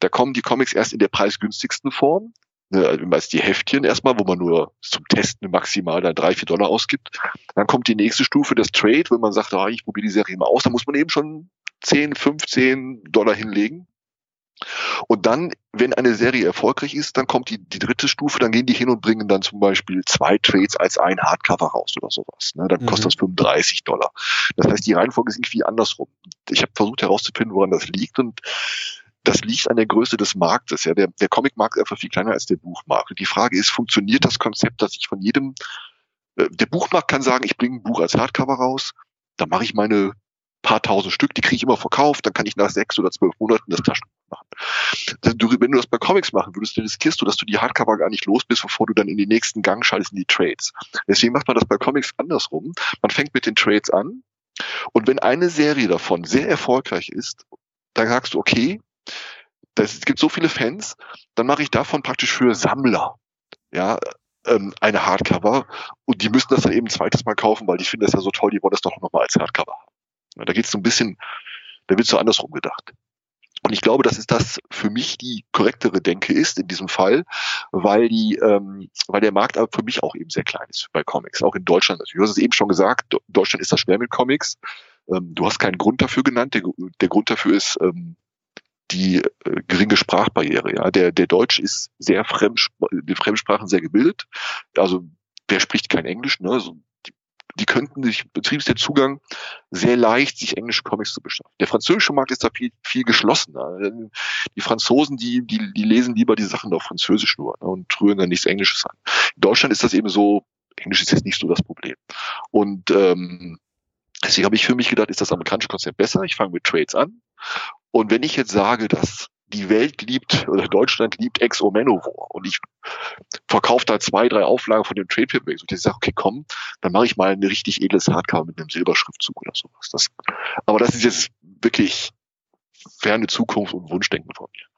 Da kommen die Comics erst in der preisgünstigsten Form, ne, meist die Heftchen erstmal, wo man nur zum Testen maximal dann drei, vier Dollar ausgibt. Dann kommt die nächste Stufe, das Trade, wenn man sagt, ah, ich probiere die Serie mal aus, dann muss man eben schon 10, 15 Dollar hinlegen. Und dann, wenn eine Serie erfolgreich ist, dann kommt die, die dritte Stufe, dann gehen die hin und bringen dann zum Beispiel zwei Trades als ein Hardcover raus oder sowas. Ne? Dann kostet mhm. das 35 Dollar. Das heißt, die Reihenfolge ist irgendwie andersrum. Ich habe versucht herauszufinden, woran das liegt und das liegt an der Größe des Marktes. Ja, der, der Comicmarkt ist einfach viel kleiner als der Buchmarkt. Und die Frage ist, funktioniert das Konzept, dass ich von jedem, äh, der Buchmarkt kann sagen, ich bringe ein Buch als Hardcover raus, dann mache ich meine paar tausend Stück, die kriege ich immer verkauft, dann kann ich nach sechs oder zwölf Monaten das Taschenbuch machen. Du, wenn du das bei Comics machen würdest, dann riskierst du, dass du die Hardcover gar nicht los bist, bevor du dann in den nächsten Gang schaltest in die Trades. Deswegen macht man das bei Comics andersrum. Man fängt mit den Trades an und wenn eine Serie davon sehr erfolgreich ist, dann sagst du, okay, das, es gibt so viele Fans, dann mache ich davon praktisch für Sammler, ja, ähm, eine Hardcover und die müssen das dann eben ein zweites Mal kaufen, weil die finden das ja so toll, die wollen das doch nochmal als Hardcover haben. Ja, da es so ein bisschen, da wird so andersrum gedacht. Und ich glaube, dass es das für mich die korrektere Denke ist in diesem Fall, weil die, ähm, weil der Markt aber für mich auch eben sehr klein ist bei Comics, auch in Deutschland natürlich. Du hast es eben schon gesagt, Deutschland ist das schwer mit Comics. Ähm, du hast keinen Grund dafür genannt. Der, der Grund dafür ist, ähm, die äh, geringe Sprachbarriere. Ja, der der Deutsch ist sehr fremd, die Fremdsprachen sehr gebildet. Also wer spricht kein Englisch? Ne? Also, die, die könnten sich betriebs der Zugang sehr leicht, sich englische Comics zu beschaffen. Der französische Markt ist da viel, viel geschlossener. Die Franzosen, die, die, die lesen lieber die Sachen auf Französisch nur ne, und rühren dann nichts Englisches an. In Deutschland ist das eben so, Englisch ist jetzt nicht so das Problem. Und ähm, deswegen habe ich für mich gedacht, ist das amerikanische Konzept besser. Ich fange mit Trades an und wenn ich jetzt sage, dass die Welt liebt oder Deutschland liebt Ex O Manowar und ich verkaufe da zwei, drei Auflagen von dem Trade Paperback und ich sage, okay, komm, dann mache ich mal ein richtig edles Hardcover mit einem Silberschriftzug oder sowas. Das, aber das ist jetzt wirklich ferne Zukunft und Wunschdenken von mir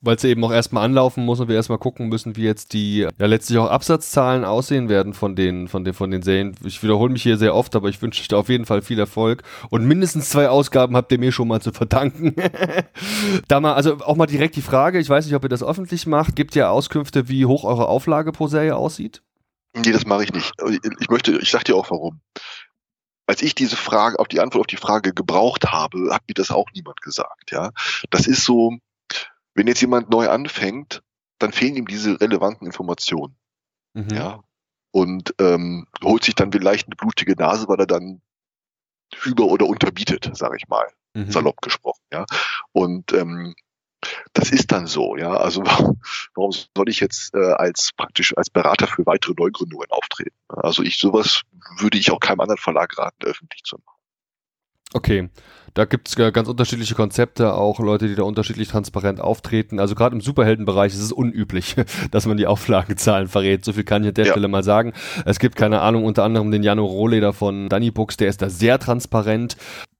weil es eben auch erstmal anlaufen muss und wir erstmal gucken müssen, wie jetzt die ja letztlich auch Absatzzahlen aussehen werden von den, von den, von den Serien. Ich wiederhole mich hier sehr oft, aber ich wünsche dir auf jeden Fall viel Erfolg. Und mindestens zwei Ausgaben habt ihr mir schon mal zu verdanken. da mal, also auch mal direkt die Frage, ich weiß nicht, ob ihr das öffentlich macht, gibt ihr Auskünfte, wie hoch eure Auflage pro Serie aussieht? Nee, das mache ich nicht. Ich möchte, ich sag dir auch warum als ich diese Frage, auf die Antwort auf die Frage gebraucht habe, hat mir das auch niemand gesagt, ja. Das ist so, wenn jetzt jemand neu anfängt, dann fehlen ihm diese relevanten Informationen. Mhm. Ja. Und ähm, holt sich dann vielleicht eine blutige Nase, weil er dann über- oder unterbietet, sage ich mal, mhm. salopp gesprochen. Ja. Und ähm, das ist dann so, ja. Also warum soll ich jetzt äh, als praktisch als Berater für weitere Neugründungen auftreten? Also ich sowas würde ich auch keinem anderen Verlag raten, öffentlich zu machen. Okay, da gibt es ganz unterschiedliche Konzepte, auch Leute, die da unterschiedlich transparent auftreten. Also gerade im Superheldenbereich ist es unüblich, dass man die Auflagenzahlen verrät. So viel kann ich an der ja. Stelle mal sagen. Es gibt keine Ahnung, unter anderem den Jano Rohleder von Danny Books, der ist da sehr transparent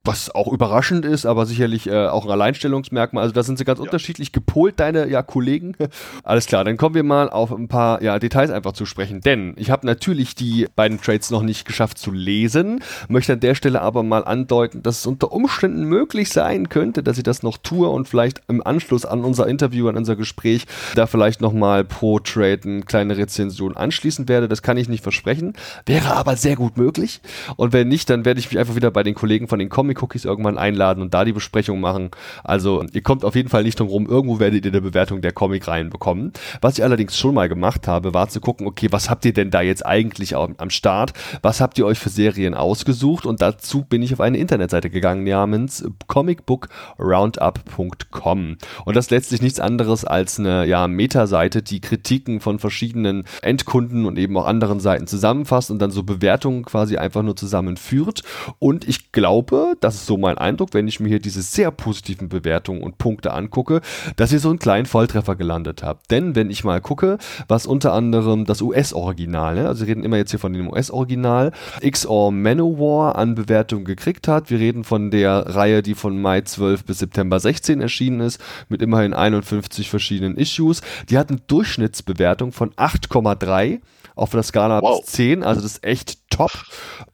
was auch überraschend ist, aber sicherlich äh, auch ein Alleinstellungsmerkmal. Also da sind sie ganz ja. unterschiedlich gepolt, deine ja, Kollegen. Alles klar, dann kommen wir mal auf ein paar ja, Details einfach zu sprechen. Denn ich habe natürlich die beiden Trades noch nicht geschafft zu lesen, möchte an der Stelle aber mal andeuten, dass es unter Umständen möglich sein könnte, dass ich das noch tue und vielleicht im Anschluss an unser Interview, an unser Gespräch, da vielleicht nochmal pro Trade eine kleine Rezension anschließen werde. Das kann ich nicht versprechen, wäre aber sehr gut möglich. Und wenn nicht, dann werde ich mich einfach wieder bei den Kollegen von den Comic Cookies irgendwann einladen und da die Besprechung machen. Also ihr kommt auf jeden Fall nicht drum rum. Irgendwo werdet ihr eine Bewertung der Comic reinbekommen. Was ich allerdings schon mal gemacht habe, war zu gucken, okay, was habt ihr denn da jetzt eigentlich am, Start? Was habt ihr euch für Serien ausgesucht? Und dazu bin ich auf eine Internetseite gegangen namens comicbookroundup.com. Und das letztlich nichts anderes als eine ja, Metaseite, die Kritiken von verschiedenen Endkunden und eben auch anderen Seiten zusammenfasst und dann so Bewertungen quasi einfach nur zusammenführt. Und ich glaube, das ist so mein Eindruck, wenn ich mir hier diese sehr positiven Bewertungen und Punkte angucke, dass ihr so einen kleinen Volltreffer gelandet habt. Denn wenn ich mal gucke, was unter anderem das US-Original, ne, also wir reden immer jetzt hier von dem US-Original, XOR Manowar an Bewertungen gekriegt hat. Wir reden von der Reihe, die von Mai 12 bis September 16 erschienen ist, mit immerhin 51 verschiedenen Issues. Die hat eine Durchschnittsbewertung von 8,3 auf der Skala wow. bis 10, also das ist echt top.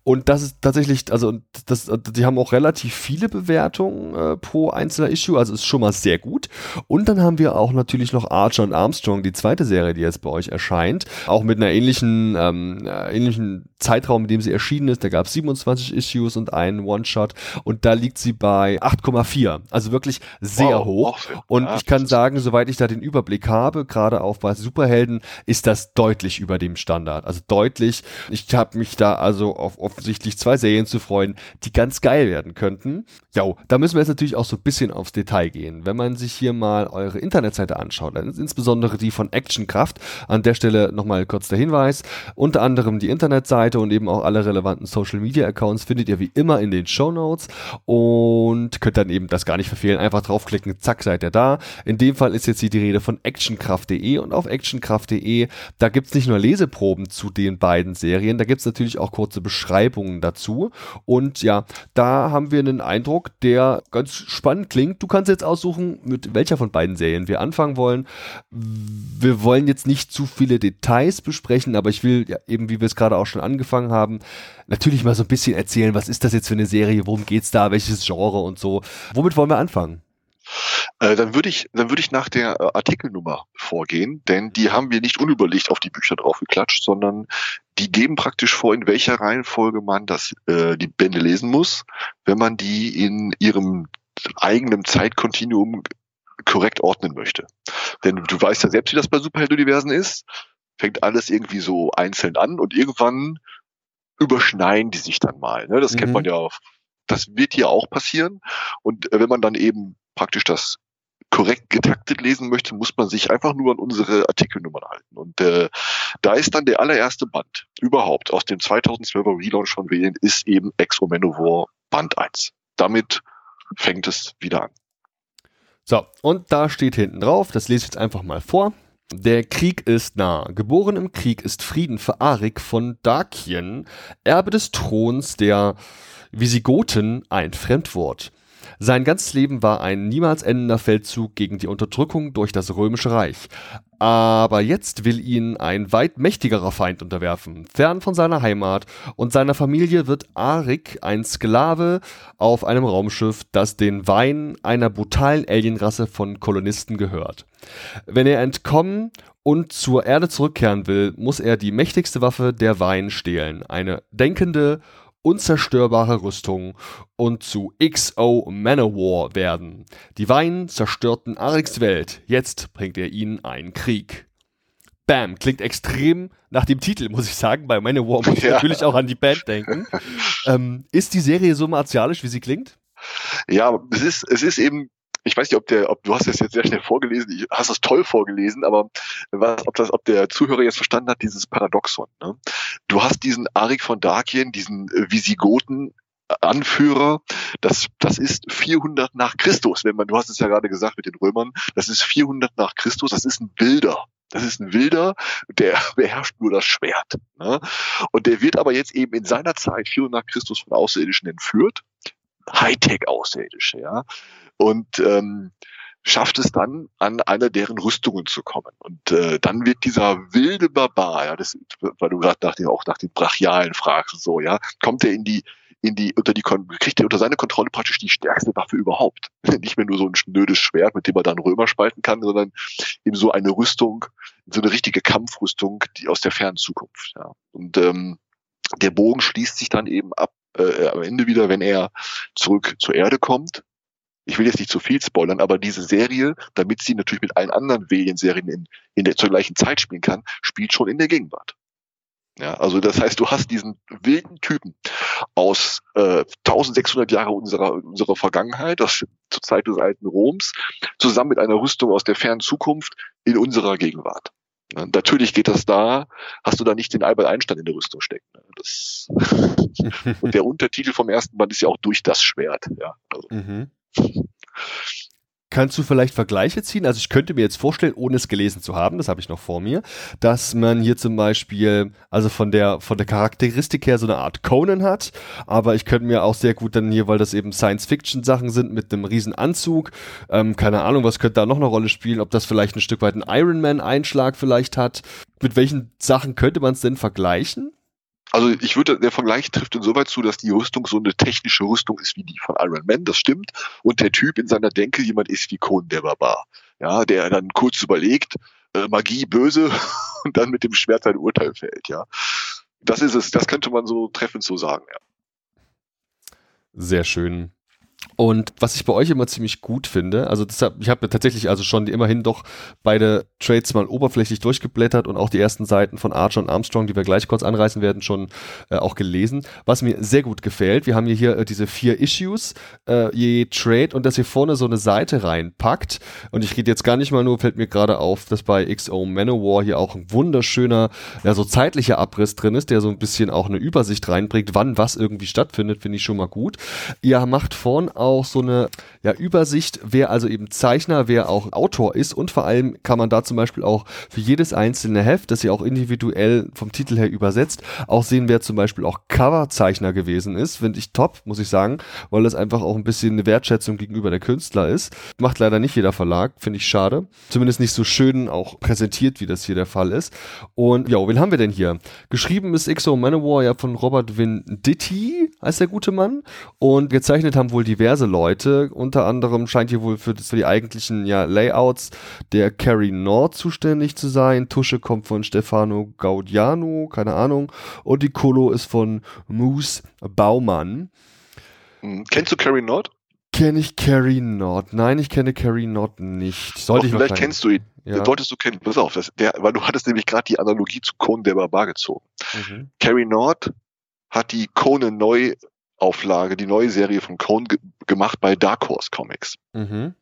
Und das ist tatsächlich, also das, die haben auch relativ viele Bewertungen äh, pro einzelner Issue, also ist schon mal sehr gut. Und dann haben wir auch natürlich noch Archer und Armstrong, die zweite Serie, die jetzt bei euch erscheint, auch mit einer ähnlichen, ähm, äh, ähnlichen Zeitraum, in dem sie erschienen ist. Da gab es 27 Issues und einen One-Shot und da liegt sie bei 8,4. Also wirklich sehr wow, hoch. Und ich kann sagen, soweit ich da den Überblick habe, gerade auch bei Superhelden, ist das deutlich über dem Standard. Also deutlich. Ich habe mich da also auf offensichtlich zwei Serien zu freuen, die ganz geil werden könnten. Ja, da müssen wir jetzt natürlich auch so ein bisschen aufs Detail gehen. Wenn man sich hier mal eure Internetseite anschaut, dann ist insbesondere die von Actionkraft. An der Stelle nochmal kurz der Hinweis. Unter anderem die Internetseite und eben auch alle relevanten Social Media Accounts findet ihr wie immer in den Show Notes und könnt dann eben das gar nicht verfehlen. Einfach draufklicken, zack, seid ihr da. In dem Fall ist jetzt hier die Rede von actionkraft.de und auf actionkraft.de, da gibt's nicht nur Leseproben zu den beiden Serien, da gibt's natürlich auch kurze Beschreibungen dazu. Und ja, da haben wir einen Eindruck, der ganz spannend klingt. Du kannst jetzt aussuchen, mit welcher von beiden Serien wir anfangen wollen. Wir wollen jetzt nicht zu viele Details besprechen, aber ich will ja, eben, wie wir es gerade auch schon angefangen haben, natürlich mal so ein bisschen erzählen, was ist das jetzt für eine Serie, worum geht's da, welches Genre und so. Womit wollen wir anfangen? Äh, dann würde ich, dann würde ich nach der äh, Artikelnummer vorgehen, denn die haben wir nicht unüberlegt auf die Bücher draufgeklatscht, sondern die geben praktisch vor, in welcher Reihenfolge man das, äh, die Bände lesen muss, wenn man die in ihrem eigenen Zeitkontinuum korrekt ordnen möchte. Denn du weißt ja selbst, wie das bei Superhelden-Universen ist. Fängt alles irgendwie so einzeln an und irgendwann überschneiden die sich dann mal. Ne? Das mhm. kennt man ja. Das wird hier auch passieren. Und äh, wenn man dann eben praktisch das korrekt getaktet lesen möchte, muss man sich einfach nur an unsere Artikelnummern halten. Und äh, da ist dann der allererste Band überhaupt aus dem 2012er Relaunch von Wählen ist eben Exo Manowar Band 1. Damit fängt es wieder an. So, und da steht hinten drauf, das lese ich jetzt einfach mal vor. Der Krieg ist nah. Geboren im Krieg ist Frieden für Arik von Dakien, Erbe des Throns der Visigoten, ein Fremdwort. Sein ganzes Leben war ein niemals endender Feldzug gegen die Unterdrückung durch das Römische Reich. Aber jetzt will ihn ein weit mächtigerer Feind unterwerfen. Fern von seiner Heimat und seiner Familie wird Arik ein Sklave auf einem Raumschiff, das den Wein einer brutalen Alienrasse von Kolonisten gehört. Wenn er entkommen und zur Erde zurückkehren will, muss er die mächtigste Waffe der Wein stehlen. Eine denkende unzerstörbare Rüstung und zu XO Manowar werden. Die Weinen zerstörten Ariks Welt, jetzt bringt er ihnen einen Krieg. Bam, klingt extrem nach dem Titel, muss ich sagen. Bei Manowar muss ich ja. natürlich auch an die Band denken. Ähm, ist die Serie so martialisch, wie sie klingt? Ja, es ist, es ist eben ich weiß nicht, ob der, ob du hast das jetzt sehr schnell vorgelesen, ich, hast das toll vorgelesen, aber was, ob das, ob der Zuhörer jetzt verstanden hat, dieses Paradoxon. Ne? Du hast diesen Arik von Dakien, diesen äh, Visigoten, Anführer, das, das ist 400 nach Christus, wenn man, du hast es ja gerade gesagt mit den Römern, das ist 400 nach Christus, das ist ein Bilder. Das ist ein Wilder, der beherrscht nur das Schwert. Ne? Und der wird aber jetzt eben in seiner Zeit, 400 nach Christus, von Außerirdischen entführt. Hightech-Außerirdische, ja. Und ähm, schafft es dann, an einer deren Rüstungen zu kommen. Und äh, dann wird dieser wilde Barbar, ja, das, weil du gerade nach den, auch nach den Brachialen fragst, so, ja, kommt er in die in die, unter die, kriegt er unter seine Kontrolle praktisch die stärkste Waffe überhaupt. Nicht mehr nur so ein schnödes Schwert, mit dem er dann Römer spalten kann, sondern eben so eine Rüstung, so eine richtige Kampfrüstung, die aus der fernen Zukunft. Ja. Und ähm, der Bogen schließt sich dann eben ab äh, am Ende wieder, wenn er zurück zur Erde kommt. Ich will jetzt nicht zu viel spoilern, aber diese Serie, damit sie natürlich mit allen anderen Alien-Serien in, in der zur gleichen Zeit spielen kann, spielt schon in der Gegenwart. Ja, also das heißt, du hast diesen wilden Typen aus äh, 1600 Jahre unserer unserer Vergangenheit, das zur Zeit des alten Roms, zusammen mit einer Rüstung aus der fernen Zukunft in unserer Gegenwart. Natürlich geht das da, hast du da nicht den Albert Einstein in der Rüstung stecken. Ne? Das und der Untertitel vom ersten Band ist ja auch durch das Schwert. Ja, also. mhm. Kannst du vielleicht Vergleiche ziehen? Also ich könnte mir jetzt vorstellen, ohne es gelesen zu haben, das habe ich noch vor mir, dass man hier zum Beispiel, also von der, von der Charakteristik her so eine Art Conan hat, aber ich könnte mir auch sehr gut dann hier, weil das eben Science-Fiction-Sachen sind mit einem riesen Anzug, ähm, keine Ahnung, was könnte da noch eine Rolle spielen, ob das vielleicht ein Stück weit einen Iron Man-Einschlag vielleicht hat. Mit welchen Sachen könnte man es denn vergleichen? Also ich würde, der Vergleich trifft insoweit zu, dass die Rüstung so eine technische Rüstung ist wie die von Iron Man, das stimmt. Und der Typ in seiner Denke jemand ist wie Conan der Barbar. Ja, der dann kurz überlegt, äh, Magie böse und dann mit dem Schwert sein Urteil fällt, ja. Das ist es, das könnte man so treffend so sagen, ja. Sehr schön. Und was ich bei euch immer ziemlich gut finde, also deshalb, ich habe tatsächlich also schon immerhin doch beide Trades mal oberflächlich durchgeblättert und auch die ersten Seiten von Archer und Armstrong, die wir gleich kurz anreißen werden, schon äh, auch gelesen. Was mir sehr gut gefällt, wir haben hier, äh, diese vier Issues, äh, je Trade und dass ihr vorne so eine Seite reinpackt. Und ich rede jetzt gar nicht mal nur, fällt mir gerade auf, dass bei XO Manowar hier auch ein wunderschöner, ja, so zeitlicher Abriss drin ist, der so ein bisschen auch eine Übersicht reinbringt, wann was irgendwie stattfindet, finde ich schon mal gut. Ihr macht vorn auch so eine ja, Übersicht, wer also eben Zeichner, wer auch Autor ist und vor allem kann man da zum Beispiel auch für jedes einzelne Heft, das ihr auch individuell vom Titel her übersetzt, auch sehen, wer zum Beispiel auch Coverzeichner gewesen ist. Finde ich top, muss ich sagen, weil das einfach auch ein bisschen eine Wertschätzung gegenüber der Künstler ist. Macht leider nicht jeder Verlag, finde ich schade. Zumindest nicht so schön auch präsentiert, wie das hier der Fall ist. Und ja, wen haben wir denn hier? Geschrieben ist XO Manowar ja von Robert Venditti, heißt der gute Mann. Und gezeichnet haben wohl diverse Leute. Unter anderem scheint hier wohl für, für die eigentlichen ja, Layouts der Carrie Nord zuständig zu sein. Tusche kommt von Stefano Gaudiano, keine Ahnung. Und die Kolo ist von Moose Baumann. Hm, kennst du Carrie Nord? Kenne ich Carrie Nord? Nein, ich kenne Carrie Nord nicht. Sollte ich vielleicht kennst du ihn. Ja. Den solltest du kennen. Pass auf, das, der, weil du hattest nämlich gerade die Analogie zu Conan der Barbar gezogen. Mhm. Carrie Nord hat die Conan neu Auflage, die neue Serie von Conan gemacht bei Dark Horse Comics. Mhm.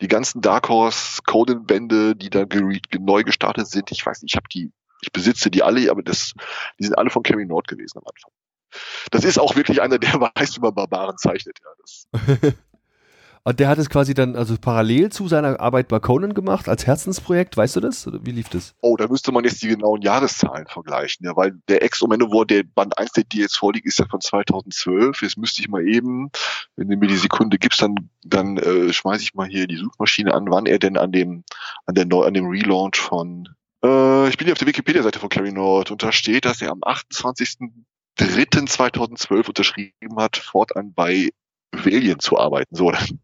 Die ganzen Dark Horse Conan-Bände, die da neu gestartet sind, ich weiß nicht, ich habe die, ich besitze die alle, aber das, die sind alle von Kerry Nord gewesen am Anfang. Das ist auch wirklich einer, der weiß, wie man Barbaren zeichnet. Ja, das. Und der hat es quasi dann also parallel zu seiner Arbeit bei Conan gemacht, als Herzensprojekt, weißt du das? Oder wie lief das? Oh, da müsste man jetzt die genauen Jahreszahlen vergleichen, ja, weil der ex Manowar, der Band 1, der dir jetzt vorliegt, ist ja von 2012. Jetzt müsste ich mal eben, wenn du mir die Sekunde gibst, dann, dann äh, schmeiße ich mal hier die Suchmaschine an, wann er denn an dem, an der Neu an dem Relaunch von äh, ich bin hier auf der Wikipedia-Seite von Carrie Nord und da steht, dass er am 28.03.2012 unterschrieben hat, fortan bei Valiant zu arbeiten. So, dann,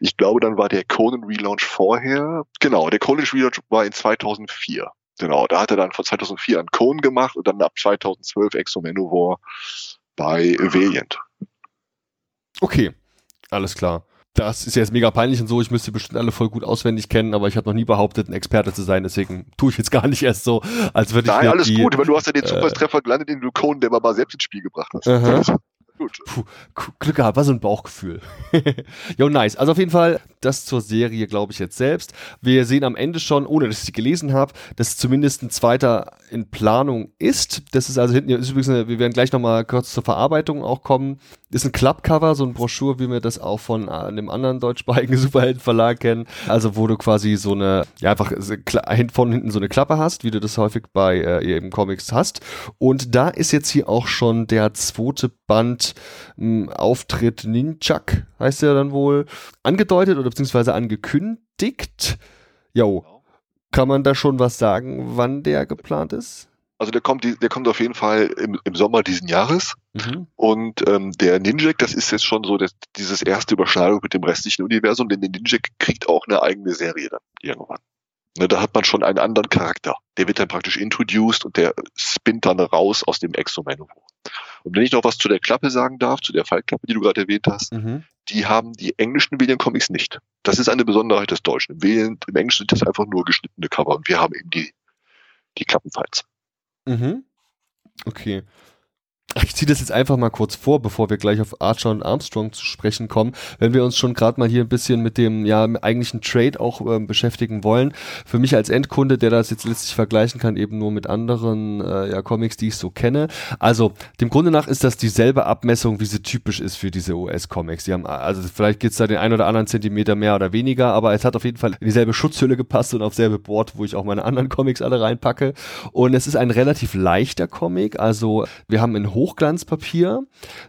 ich glaube, dann war der Conan Relaunch vorher. Genau, der Conan Relaunch war in 2004. Genau, da hat er dann von 2004 an Conan gemacht und dann ab 2012 Exo Manowar bei Valiant. Okay, alles klar. Das ist jetzt mega peinlich und so. Ich müsste bestimmt alle voll gut auswendig kennen, aber ich habe noch nie behauptet, ein Experte zu sein. Deswegen tue ich jetzt gar nicht erst so, als würde ich. Nein, alles die, gut, weil du hast ja den Supertreffer äh, gelandet, den du Conan, der mal selbst ins Spiel gebracht hast. Gut. Puh, Glück gehabt, war so ein Bauchgefühl. jo, nice. Also auf jeden Fall, das zur Serie, glaube ich, jetzt selbst. Wir sehen am Ende schon, ohne dass ich sie gelesen habe, dass zumindest ein zweiter in Planung ist. Das ist also hinten, ist übrigens eine, wir werden gleich nochmal kurz zur Verarbeitung auch kommen. Ist ein Clubcover, so ein Broschur, wie wir das auch von äh, einem anderen deutschsprachigen Superheldenverlag kennen. Also wo du quasi so eine, ja einfach von hinten so eine Klappe hast, wie du das häufig bei äh, eben Comics hast. Und da ist jetzt hier auch schon der zweite Band m, Auftritt Ninjak, heißt der dann wohl, angedeutet oder beziehungsweise angekündigt. Jo. Kann man da schon was sagen, wann der geplant ist? Also der kommt, der kommt auf jeden Fall im, im Sommer diesen Jahres. Mhm. Und ähm, der Ninjak, das ist jetzt schon so das, dieses erste Überschneidung mit dem restlichen Universum, denn der Ninjak kriegt auch eine eigene Serie dann irgendwann. Ne, da hat man schon einen anderen Charakter. Der wird dann praktisch introduced und der spinnt dann raus aus dem Exo-Menü. Und wenn ich noch was zu der Klappe sagen darf, zu der Fallklappe, die du gerade erwähnt hast, mhm. die haben die englischen Alien-Comics nicht. Das ist eine Besonderheit des Deutschen. Im, Alien, Im Englischen sind das einfach nur geschnittene Cover und wir haben eben die, die Klappenfights. Mhm. Okay. Ich ziehe das jetzt einfach mal kurz vor, bevor wir gleich auf Archer und Armstrong zu sprechen kommen. Wenn wir uns schon gerade mal hier ein bisschen mit dem ja eigentlichen Trade auch ähm, beschäftigen wollen. Für mich als Endkunde, der das jetzt letztlich vergleichen kann, eben nur mit anderen äh, ja, Comics, die ich so kenne. Also dem Grunde nach ist das dieselbe Abmessung, wie sie typisch ist für diese US-Comics. Die haben also vielleicht geht's da den ein oder anderen Zentimeter mehr oder weniger, aber es hat auf jeden Fall in dieselbe Schutzhülle gepasst und auf selbe Board, wo ich auch meine anderen Comics alle reinpacke. Und es ist ein relativ leichter Comic. Also wir haben in Hochglanzpapier.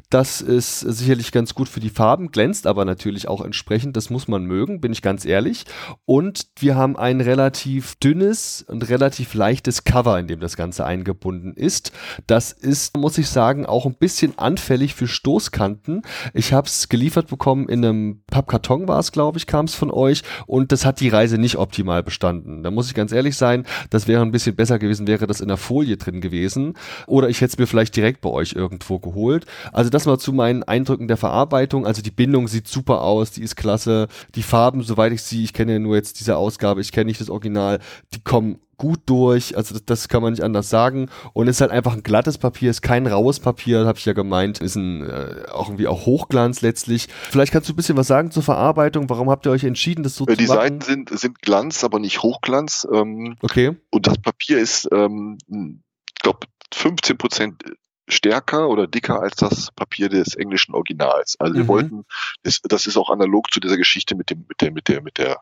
Das ist sicherlich ganz gut für die Farben, glänzt aber natürlich auch entsprechend. Das muss man mögen, bin ich ganz ehrlich. Und wir haben ein relativ dünnes und relativ leichtes Cover, in dem das Ganze eingebunden ist. Das ist, muss ich sagen, auch ein bisschen anfällig für Stoßkanten. Ich habe es geliefert bekommen in einem Pappkarton war es, glaube ich, kam es von euch und das hat die Reise nicht optimal bestanden. Da muss ich ganz ehrlich sein, das wäre ein bisschen besser gewesen, wäre das in der Folie drin gewesen. Oder ich hätte es mir vielleicht direkt bei euch euch irgendwo geholt. Also das mal zu meinen Eindrücken der Verarbeitung. Also die Bindung sieht super aus, die ist klasse. Die Farben, soweit ich sie, ich kenne ja nur jetzt diese Ausgabe, ich kenne nicht das Original, die kommen gut durch, also das, das, kann man nicht anders sagen. Und es ist halt einfach ein glattes Papier, ist kein raues Papier, habe ich ja gemeint, ist ein äh, auch irgendwie auch Hochglanz letztlich. Vielleicht kannst du ein bisschen was sagen zur Verarbeitung. Warum habt ihr euch entschieden, das so zu die machen? Die Seiten sind, sind Glanz, aber nicht Hochglanz. Ähm, okay. Und das Papier ist, ähm, ich glaube, 15 Prozent stärker oder dicker als das Papier des englischen Originals. Also wir mhm. wollten, das, das ist auch analog zu dieser Geschichte mit dem, mit der, mit der, mit der,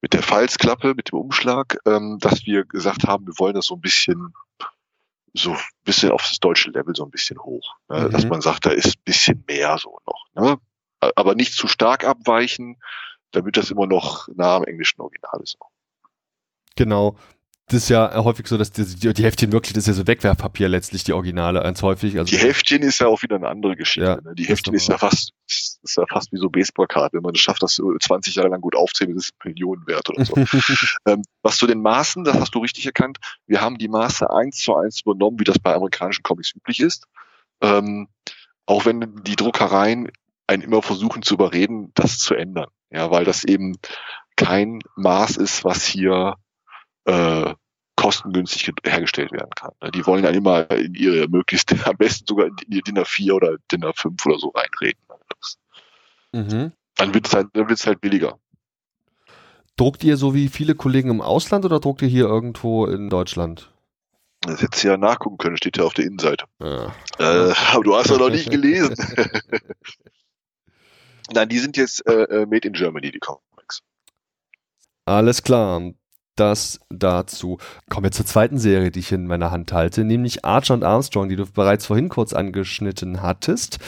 mit der Falzklappe, mit dem Umschlag, ähm, dass wir gesagt haben, wir wollen das so ein bisschen, so ein bisschen auf das deutsche Level so ein bisschen hoch. Ne? Mhm. Dass man sagt, da ist ein bisschen mehr so noch. Ne? Aber nicht zu stark abweichen, damit das immer noch nah am englischen Original ist. Genau das ist ja häufig so, dass die, die, Heftchen wirklich, das ist ja so Wegwerfpapier letztlich, die Originale, ganz häufig. Also die Heftchen ist ja auch wieder eine andere Geschichte. Ja, ne? Die Heftchen ist ja fast, ist ja fast wie so Baseballkarte. Wenn man es schafft, das 20 Jahre lang gut aufzuheben, ist es Millionen wert oder so. ähm, was zu den Maßen, das hast du richtig erkannt. Wir haben die Maße eins zu eins übernommen, wie das bei amerikanischen Comics üblich ist. Ähm, auch wenn die Druckereien einen immer versuchen zu überreden, das zu ändern. Ja, weil das eben kein Maß ist, was hier äh, kostengünstig hergestellt werden kann. Ne? Die wollen ja immer in ihre möglichst, am besten sogar in ihr DIN A4 oder DIN A5 oder so reinreden. Mhm. Dann wird es halt, dann wird's halt billiger. Druckt ihr so wie viele Kollegen im Ausland oder druckt ihr hier irgendwo in Deutschland? Das hättest du ja nachgucken können, steht ja auf der Innenseite. Ja. Äh, aber du hast ja noch nicht gelesen. Nein, die sind jetzt äh, äh, made in Germany, die Comics. Alles klar das dazu. Kommen wir zur zweiten Serie, die ich in meiner Hand halte, nämlich Archer und Armstrong, die du bereits vorhin kurz angeschnitten hattest.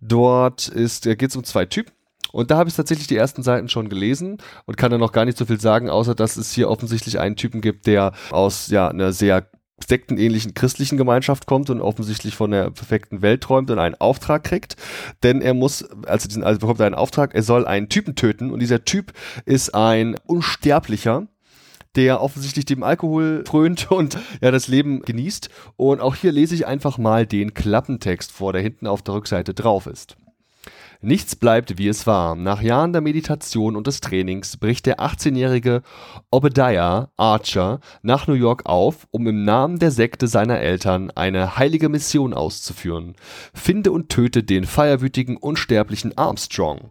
Dort äh, geht es um zwei Typen. Und da habe ich tatsächlich die ersten Seiten schon gelesen und kann da noch gar nicht so viel sagen, außer dass es hier offensichtlich einen Typen gibt, der aus ja einer sehr sektenähnlichen christlichen Gemeinschaft kommt und offensichtlich von der perfekten Welt träumt und einen Auftrag kriegt. Denn er muss, also, diesen, also bekommt er einen Auftrag, er soll einen Typen töten und dieser Typ ist ein Unsterblicher, der offensichtlich dem Alkohol frönt und ja das Leben genießt. Und auch hier lese ich einfach mal den Klappentext vor, der hinten auf der Rückseite drauf ist. Nichts bleibt, wie es war. Nach Jahren der Meditation und des Trainings bricht der 18-jährige Obadiah Archer nach New York auf, um im Namen der Sekte seiner Eltern eine heilige Mission auszuführen. Finde und töte den feierwütigen, unsterblichen Armstrong.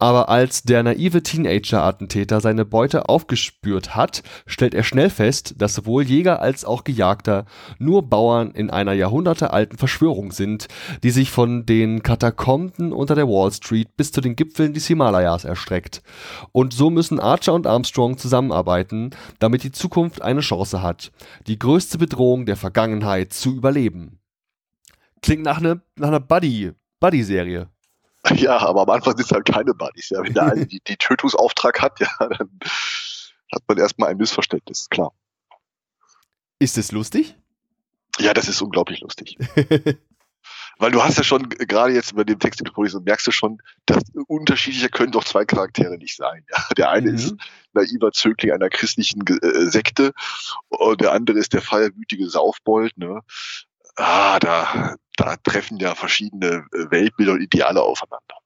Aber als der naive Teenager-Attentäter seine Beute aufgespürt hat, stellt er schnell fest, dass sowohl Jäger als auch Gejagter nur Bauern in einer jahrhundertealten Verschwörung sind, die sich von den Katakomben unter der Wall Street bis zu den Gipfeln des Himalayas erstreckt. Und so müssen Archer und Armstrong zusammenarbeiten, damit die Zukunft eine Chance hat, die größte Bedrohung der Vergangenheit zu überleben. Klingt nach einer nach einer Buddy Buddy-Serie. Ja, aber am Anfang sind es halt keine Buddies. Ja. Wenn der eine die, die Tötungsauftrag hat, ja, dann hat man erstmal ein Missverständnis, klar. Ist es lustig? Ja, das ist unglaublich lustig. Weil du hast ja schon, gerade jetzt bei dem Text, den du vorliest, merkst du schon, dass unterschiedlicher können doch zwei Charaktere nicht sein. Ja. Der eine mhm. ist naiver Zögling einer christlichen äh, Sekte und der andere ist der feierwütige Saufbold. Ne? Ah, da, da treffen ja verschiedene äh, Weltbilder und Ideale aufeinander.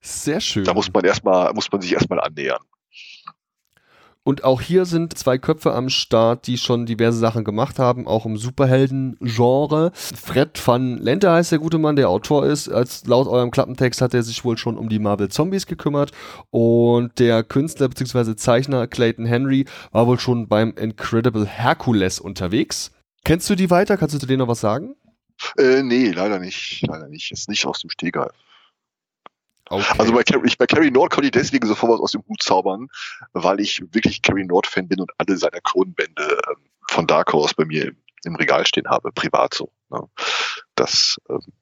Sehr schön. Da muss man erstmal, muss man sich erstmal annähern. Und auch hier sind zwei Köpfe am Start, die schon diverse Sachen gemacht haben, auch im Superhelden-Genre. Fred van Lente heißt der gute Mann, der Autor ist. Als laut eurem Klappentext hat er sich wohl schon um die Marvel Zombies gekümmert. Und der Künstler bzw. Zeichner Clayton Henry war wohl schon beim Incredible Hercules unterwegs. Kennst du die weiter? Kannst du zu denen noch was sagen? Äh, nee, leider nicht. Leider nicht. Ist nicht aus dem Stegreif. Okay. Also bei Carrie, bei Carrie Nord konnte ich deswegen sofort was aus dem Hut zaubern, weil ich wirklich Carrie Nord-Fan bin und alle seine Kronbände ähm, von Dark Horse bei mir im Regal stehen habe, privat so. Ne? Das ähm,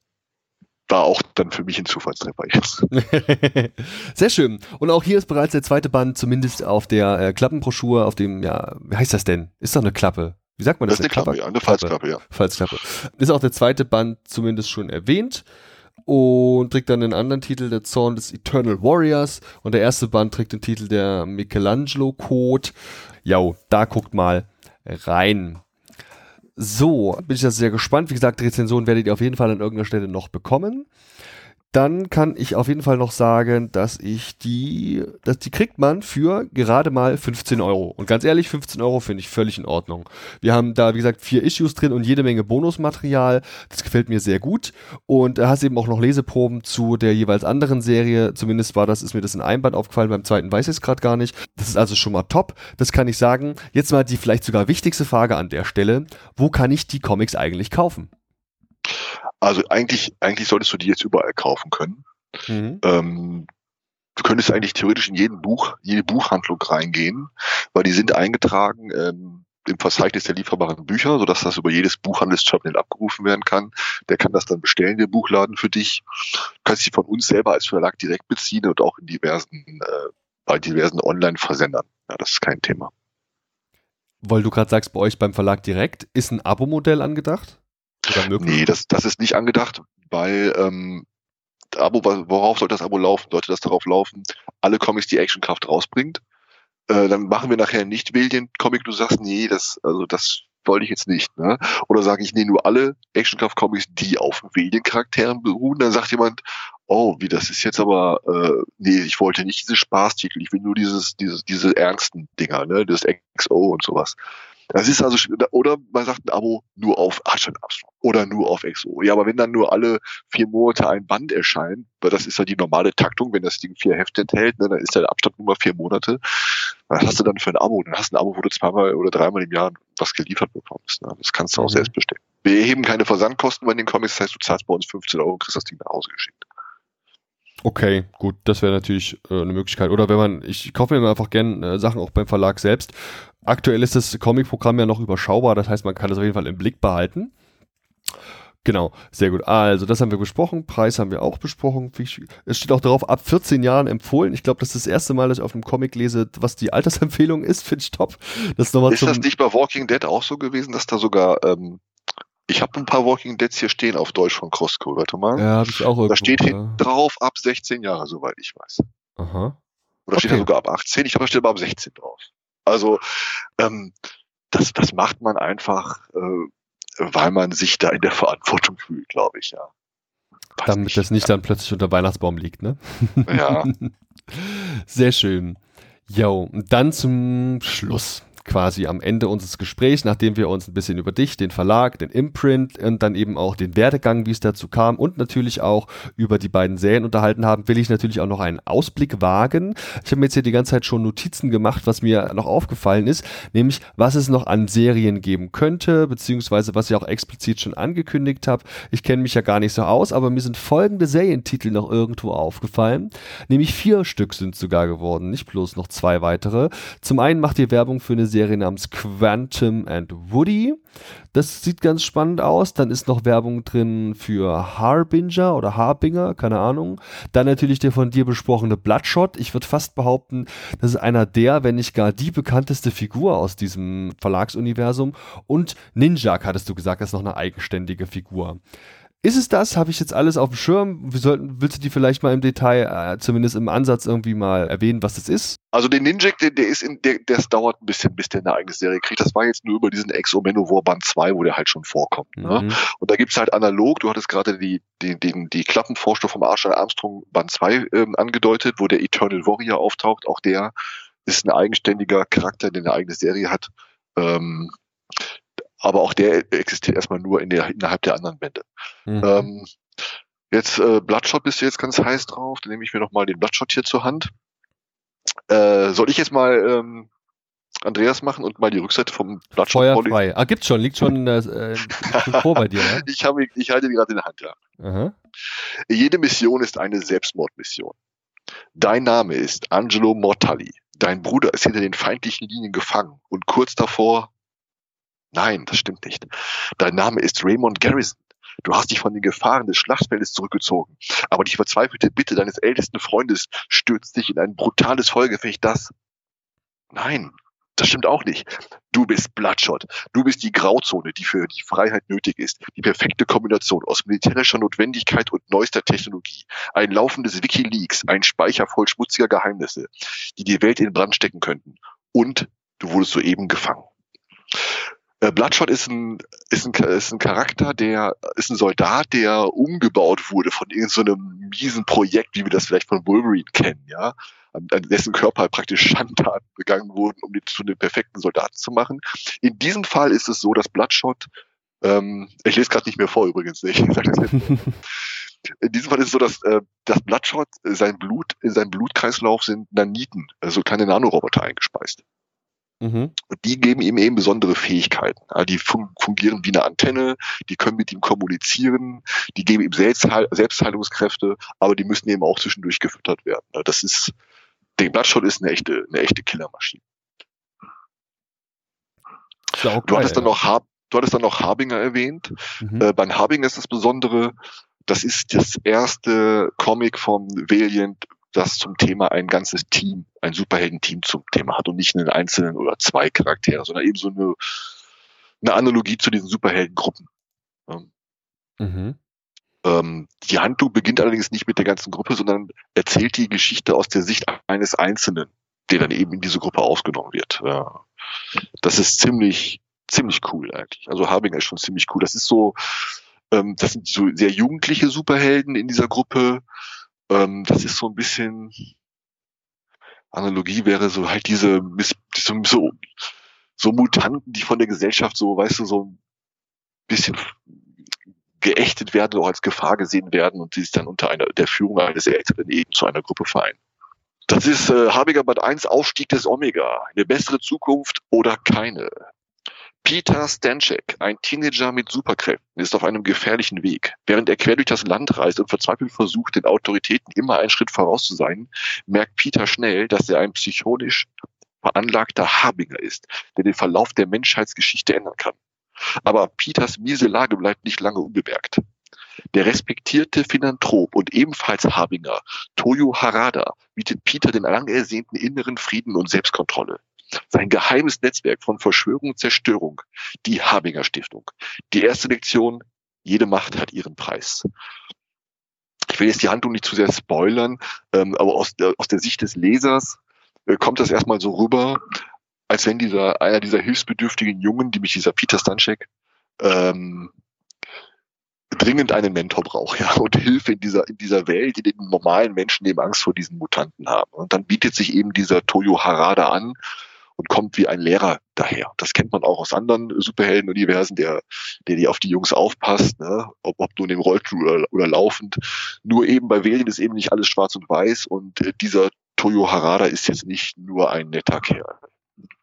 war auch dann für mich ein Zufallstreffer jetzt. Sehr schön. Und auch hier ist bereits der zweite Band, zumindest auf der äh, Klappenbroschur, auf dem, ja, wie heißt das denn? Ist doch eine Klappe. Wie sagt man das? Das ist eine Klappe, ja, eine Falzklappe, ja. Falzklappe. Ist auch der zweite Band zumindest schon erwähnt und trägt dann den anderen Titel, der Zorn des Eternal Warriors. Und der erste Band trägt den Titel der Michelangelo Code. Ja, da guckt mal rein. So, bin ich da sehr gespannt. Wie gesagt, Rezension werdet ihr auf jeden Fall an irgendeiner Stelle noch bekommen dann kann ich auf jeden Fall noch sagen, dass ich die, dass die kriegt man für gerade mal 15 Euro. Und ganz ehrlich, 15 Euro finde ich völlig in Ordnung. Wir haben da, wie gesagt, vier Issues drin und jede Menge Bonusmaterial. Das gefällt mir sehr gut. Und da hast eben auch noch Leseproben zu der jeweils anderen Serie. Zumindest war das, ist mir das in einem Band aufgefallen, beim zweiten weiß ich es gerade gar nicht. Das ist also schon mal top. Das kann ich sagen. Jetzt mal die vielleicht sogar wichtigste Frage an der Stelle. Wo kann ich die Comics eigentlich kaufen? Also eigentlich, eigentlich solltest du die jetzt überall kaufen können. Mhm. Ähm, du könntest eigentlich theoretisch in jeden Buch, jede Buchhandlung reingehen, weil die sind eingetragen ähm, im Verzeichnis der lieferbaren Bücher, sodass das über jedes Buchhandelsterminal abgerufen werden kann. Der kann das dann bestellen, der Buchladen für dich. Du kannst sie von uns selber als Verlag direkt beziehen und auch in diversen, äh, bei diversen Online-Versendern. Ja, das ist kein Thema. Weil du gerade sagst, bei euch beim Verlag direkt, ist ein Abo-Modell angedacht? Nee, das, das ist nicht angedacht, weil ähm, Abo, worauf sollte das Abo laufen? Sollte das darauf laufen, alle Comics, die Actionkraft rausbringt? Äh, dann machen wir nachher nicht Alien-Comic, du sagst, nee, das, also das wollte ich jetzt nicht. Ne? Oder sage ich, nee, nur alle Actionkraft-Comics, die auf Alien-Charakteren beruhen, dann sagt jemand, oh, wie das ist jetzt aber, äh, nee, ich wollte nicht diese Spaßtitel, ich will nur dieses, dieses, diese ernsten Dinger, ne, das XO und sowas. Das ist also, oder man sagt ein Abo nur auf Archer Armstrong oder nur auf XO. Ja, aber wenn dann nur alle vier Monate ein Band erscheint, weil das ist ja die normale Taktung, wenn das Ding vier Hefte enthält, ne, dann ist der Abstand nur mal vier Monate. Was hast du dann für ein Abo? Dann hast du ein Abo, wo du zweimal oder dreimal im Jahr was geliefert bekommst. Ne? Das kannst du auch mhm. selbst bestellen. Wir erheben keine Versandkosten bei den Comics, das heißt, du zahlst bei uns 15 Euro und kriegst das Ding nach Hause geschickt. Okay, gut, das wäre natürlich äh, eine Möglichkeit. Oder wenn man, ich kaufe mir einfach gerne äh, Sachen auch beim Verlag selbst. Aktuell ist das Comic-Programm ja noch überschaubar, das heißt, man kann das auf jeden Fall im Blick behalten. Genau, sehr gut. Also, das haben wir besprochen. Preis haben wir auch besprochen. Es steht auch darauf, ab 14 Jahren empfohlen. Ich glaube, das ist das erste Mal, dass ich auf einem Comic lese, was die Altersempfehlung ist. Finde ich top. Das ist, ist das nicht bei Walking Dead auch so gewesen, dass da sogar ähm, ich habe ein paar Walking Deads hier stehen auf Deutsch von Costco, warte mal. Ja, habe ich auch irgendwo, Da steht ja. hinten drauf ab 16 Jahre, soweit ich weiß. Aha. Oder okay. steht da sogar ab 18? Ich habe da steht aber ab 16 drauf. Also ähm, das, das macht man einfach, äh, weil man sich da in der Verantwortung fühlt, glaube ich, ja. Weiß Damit nicht. das nicht dann plötzlich unter Weihnachtsbaum liegt, ne? Ja. Sehr schön. Jo, und dann zum Schluss quasi am Ende unseres Gesprächs, nachdem wir uns ein bisschen über dich, den Verlag, den Imprint und dann eben auch den Werdegang, wie es dazu kam und natürlich auch über die beiden Serien unterhalten haben, will ich natürlich auch noch einen Ausblick wagen. Ich habe mir jetzt hier die ganze Zeit schon Notizen gemacht, was mir noch aufgefallen ist, nämlich was es noch an Serien geben könnte, beziehungsweise was ich auch explizit schon angekündigt habe. Ich kenne mich ja gar nicht so aus, aber mir sind folgende Serientitel noch irgendwo aufgefallen, nämlich vier Stück sind sogar geworden, nicht bloß noch zwei weitere. Zum einen macht ihr Werbung für eine Serie namens Quantum and Woody. Das sieht ganz spannend aus. Dann ist noch Werbung drin für Harbinger oder Harbinger, keine Ahnung. Dann natürlich der von dir besprochene Bloodshot. Ich würde fast behaupten, das ist einer der, wenn nicht gar die bekannteste Figur aus diesem Verlagsuniversum. Und Ninja, hattest du gesagt, ist noch eine eigenständige Figur. Ist es das? Habe ich jetzt alles auf dem Schirm? Wir sollten, willst du die vielleicht mal im Detail, äh, zumindest im Ansatz irgendwie mal erwähnen, was das ist? Also den Ninjak, der, der ist in, der, das dauert ein bisschen, bis der eine eigene Serie kriegt. Das war jetzt nur über diesen Exo Manowar Band 2, wo der halt schon vorkommt. Ne? Mhm. Und da gibt's halt analog, du hattest gerade die, die, die, die Klappenvorstoff vom Arsch Armstrong Band 2 ähm, angedeutet, wo der Eternal Warrior auftaucht. Auch der ist ein eigenständiger Charakter, der eine eigene Serie hat. Ähm, aber auch der existiert erstmal nur in der, innerhalb der anderen Bände. Mhm. Ähm, jetzt äh, Bloodshot bist du jetzt ganz heiß drauf, dann nehme ich mir noch mal den Bloodshot hier zur Hand. Äh, soll ich jetzt mal ähm, Andreas machen und mal die Rückseite vom Bloodshot Feuer frei. Ah, gibt's schon, liegt schon, äh, äh vor bei dir, ne? ich, habe, ich halte die gerade in der Hand, ja. Aha. Jede Mission ist eine Selbstmordmission. Dein Name ist Angelo Mortalli. Dein Bruder ist hinter den feindlichen Linien gefangen und kurz davor, Nein, das stimmt nicht. Dein Name ist Raymond Garrison. Du hast dich von den Gefahren des Schlachtfeldes zurückgezogen. Aber die verzweifelte Bitte deines ältesten Freundes stürzt dich in ein brutales Feuergefecht, das... Nein, das stimmt auch nicht. Du bist Bloodshot. Du bist die Grauzone, die für die Freiheit nötig ist. Die perfekte Kombination aus militärischer Notwendigkeit und neuester Technologie. Ein laufendes Wikileaks, ein Speicher voll schmutziger Geheimnisse, die die Welt in Brand stecken könnten. Und du wurdest soeben gefangen. Äh, Bloodshot ist ein, ist ein, ist ein Charakter, der ist ein Soldat, der umgebaut wurde von irgendeinem so miesen Projekt, wie wir das vielleicht von Wolverine kennen, ja, an, an dessen Körper praktisch Schandtaten begangen wurden, um den zu einem perfekten Soldaten zu machen. In diesem Fall ist es so, dass Bloodshot, ähm, ich lese gerade nicht mehr vor übrigens, ich sag das jetzt. In diesem Fall ist es so, dass äh, das Bloodshot, sein Blut, in seinem Blutkreislauf sind Naniten, also kleine Nanoroboter eingespeist. Mhm. Und die geben ihm eben besondere Fähigkeiten. die fungieren wie eine Antenne, die können mit ihm kommunizieren, die geben ihm Selbstheil Selbstheilungskräfte, aber die müssen eben auch zwischendurch gefüttert werden. Das ist, der Bloodshot ist eine echte, eine echte Killermaschine. Ja du hattest dann noch Har du hattest dann noch Harbinger erwähnt. Mhm. Äh, bei Harbinger ist das Besondere, das ist das erste Comic von Valiant, das zum Thema ein ganzes Team, ein Superhelden-Team zum Thema hat und nicht einen einzelnen oder zwei Charaktere, sondern eben so eine, eine Analogie zu diesen Superheldengruppen. Mhm. Ähm, die Handlung beginnt allerdings nicht mit der ganzen Gruppe, sondern erzählt die Geschichte aus der Sicht eines Einzelnen, der dann eben in diese Gruppe aufgenommen wird. Ja. Das ist ziemlich, ziemlich cool eigentlich. Also Harbinger ist schon ziemlich cool. Das ist so, ähm, das sind so sehr jugendliche Superhelden in dieser Gruppe, ähm, das ist so ein bisschen Analogie wäre so halt diese so, so, so Mutanten, die von der Gesellschaft so, weißt du, so ein bisschen geächtet werden oder als Gefahr gesehen werden und sie sich dann unter einer der Führung eines Älteren eben zu einer Gruppe vereinen. Das ist äh, Habiger Band 1, Aufstieg des Omega. Eine bessere Zukunft oder keine. Peter Stanchek, ein Teenager mit Superkräften, ist auf einem gefährlichen Weg. Während er quer durch das Land reist und verzweifelt versucht, den Autoritäten immer einen Schritt voraus zu sein, merkt Peter schnell, dass er ein psychonisch veranlagter Harbinger ist, der den Verlauf der Menschheitsgeschichte ändern kann. Aber Peters miese Lage bleibt nicht lange unbemerkt. Der respektierte Philanthrop und ebenfalls Harbinger, Toyo Harada, bietet Peter den lang ersehnten inneren Frieden und Selbstkontrolle. Sein geheimes Netzwerk von Verschwörung und Zerstörung, die Habinger Stiftung. Die erste Lektion, jede Macht hat ihren Preis. Ich will jetzt die Handlung nicht zu sehr spoilern, ähm, aber aus der, aus der Sicht des Lesers äh, kommt das erstmal so rüber, als wenn dieser einer dieser hilfsbedürftigen Jungen, die mich dieser Peter Stanchek ähm, dringend einen Mentor braucht, ja, und Hilfe in dieser, in dieser Welt, in den normalen Menschen eben Angst vor diesen Mutanten haben. Und dann bietet sich eben dieser Toyo Harada an und kommt wie ein Lehrer daher. Das kennt man auch aus anderen Superhelden-Universen, der, der die auf die Jungs aufpasst, ne? ob, ob nun im Rollstuhl oder, oder laufend. Nur eben bei Valiant ist eben nicht alles schwarz und weiß und äh, dieser Toyo Harada ist jetzt nicht nur ein netter Kerl.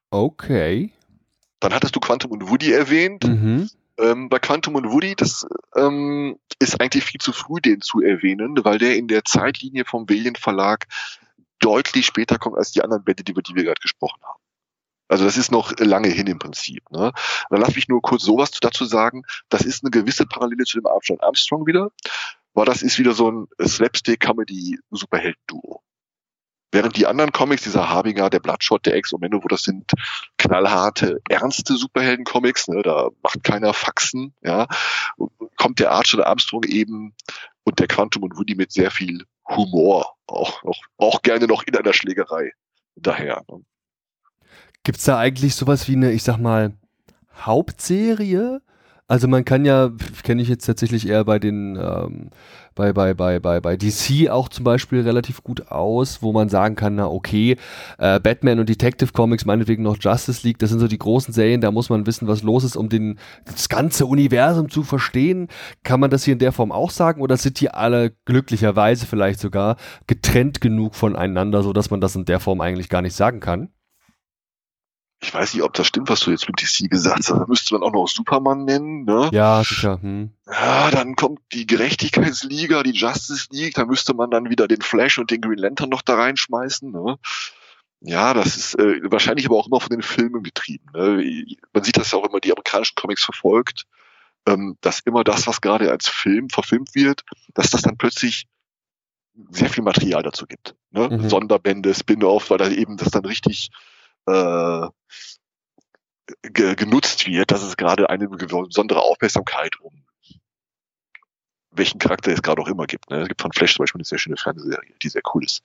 Okay. Dann hattest du Quantum und Woody erwähnt. Mhm. Ähm, bei Quantum und Woody, das ähm, ist eigentlich viel zu früh, den zu erwähnen, weil der in der Zeitlinie vom Valiant Verlag deutlich später kommt als die anderen Bände, über die wir gerade gesprochen haben. Also das ist noch lange hin im Prinzip. Ne? Dann lass mich nur kurz sowas dazu sagen. Das ist eine gewisse Parallele zu dem Armstrong Armstrong wieder, weil das ist wieder so ein Slapstick-Comedy-Superheld-Duo. Während die anderen Comics, dieser Harbinger, der Bloodshot, der Ex-Omeno, wo das sind knallharte, ernste Superhelden-Comics, ne, da macht keiner Faxen, ja, kommt der Archer der Armstrong eben und der Quantum und Woody mit sehr viel Humor, auch, auch, auch gerne noch in einer Schlägerei daher. Ne. Gibt's da eigentlich sowas wie eine, ich sag mal, Hauptserie? Also man kann ja, kenne ich jetzt tatsächlich eher bei den, ähm, bei, bei, bei, bei, bei DC auch zum Beispiel relativ gut aus, wo man sagen kann, na okay, äh, Batman und Detective Comics, meinetwegen noch Justice League, das sind so die großen Serien, da muss man wissen, was los ist, um den, das ganze Universum zu verstehen. Kann man das hier in der Form auch sagen oder sind die alle glücklicherweise vielleicht sogar getrennt genug voneinander, sodass man das in der Form eigentlich gar nicht sagen kann? Ich weiß nicht, ob das stimmt, was du jetzt mit DC gesagt hast. Da müsste man auch noch Superman nennen. Ne? Ja, sicher. Hm. Ja, dann kommt die Gerechtigkeitsliga, die Justice League. Da müsste man dann wieder den Flash und den Green Lantern noch da reinschmeißen. Ne? Ja, das ist äh, wahrscheinlich aber auch immer von den Filmen getrieben. Ne? Man sieht das ja auch immer, die amerikanischen Comics verfolgt, ähm, dass immer das, was gerade als Film verfilmt wird, dass das dann plötzlich sehr viel Material dazu gibt. Ne? Mhm. Sonderbände, Spin-off, weil da eben das dann richtig äh, ge genutzt wird, dass es gerade eine besondere Aufmerksamkeit um welchen Charakter es gerade auch immer gibt. Ne? Es gibt von Flash zum Beispiel eine sehr schöne Fernsehserie, die sehr cool ist.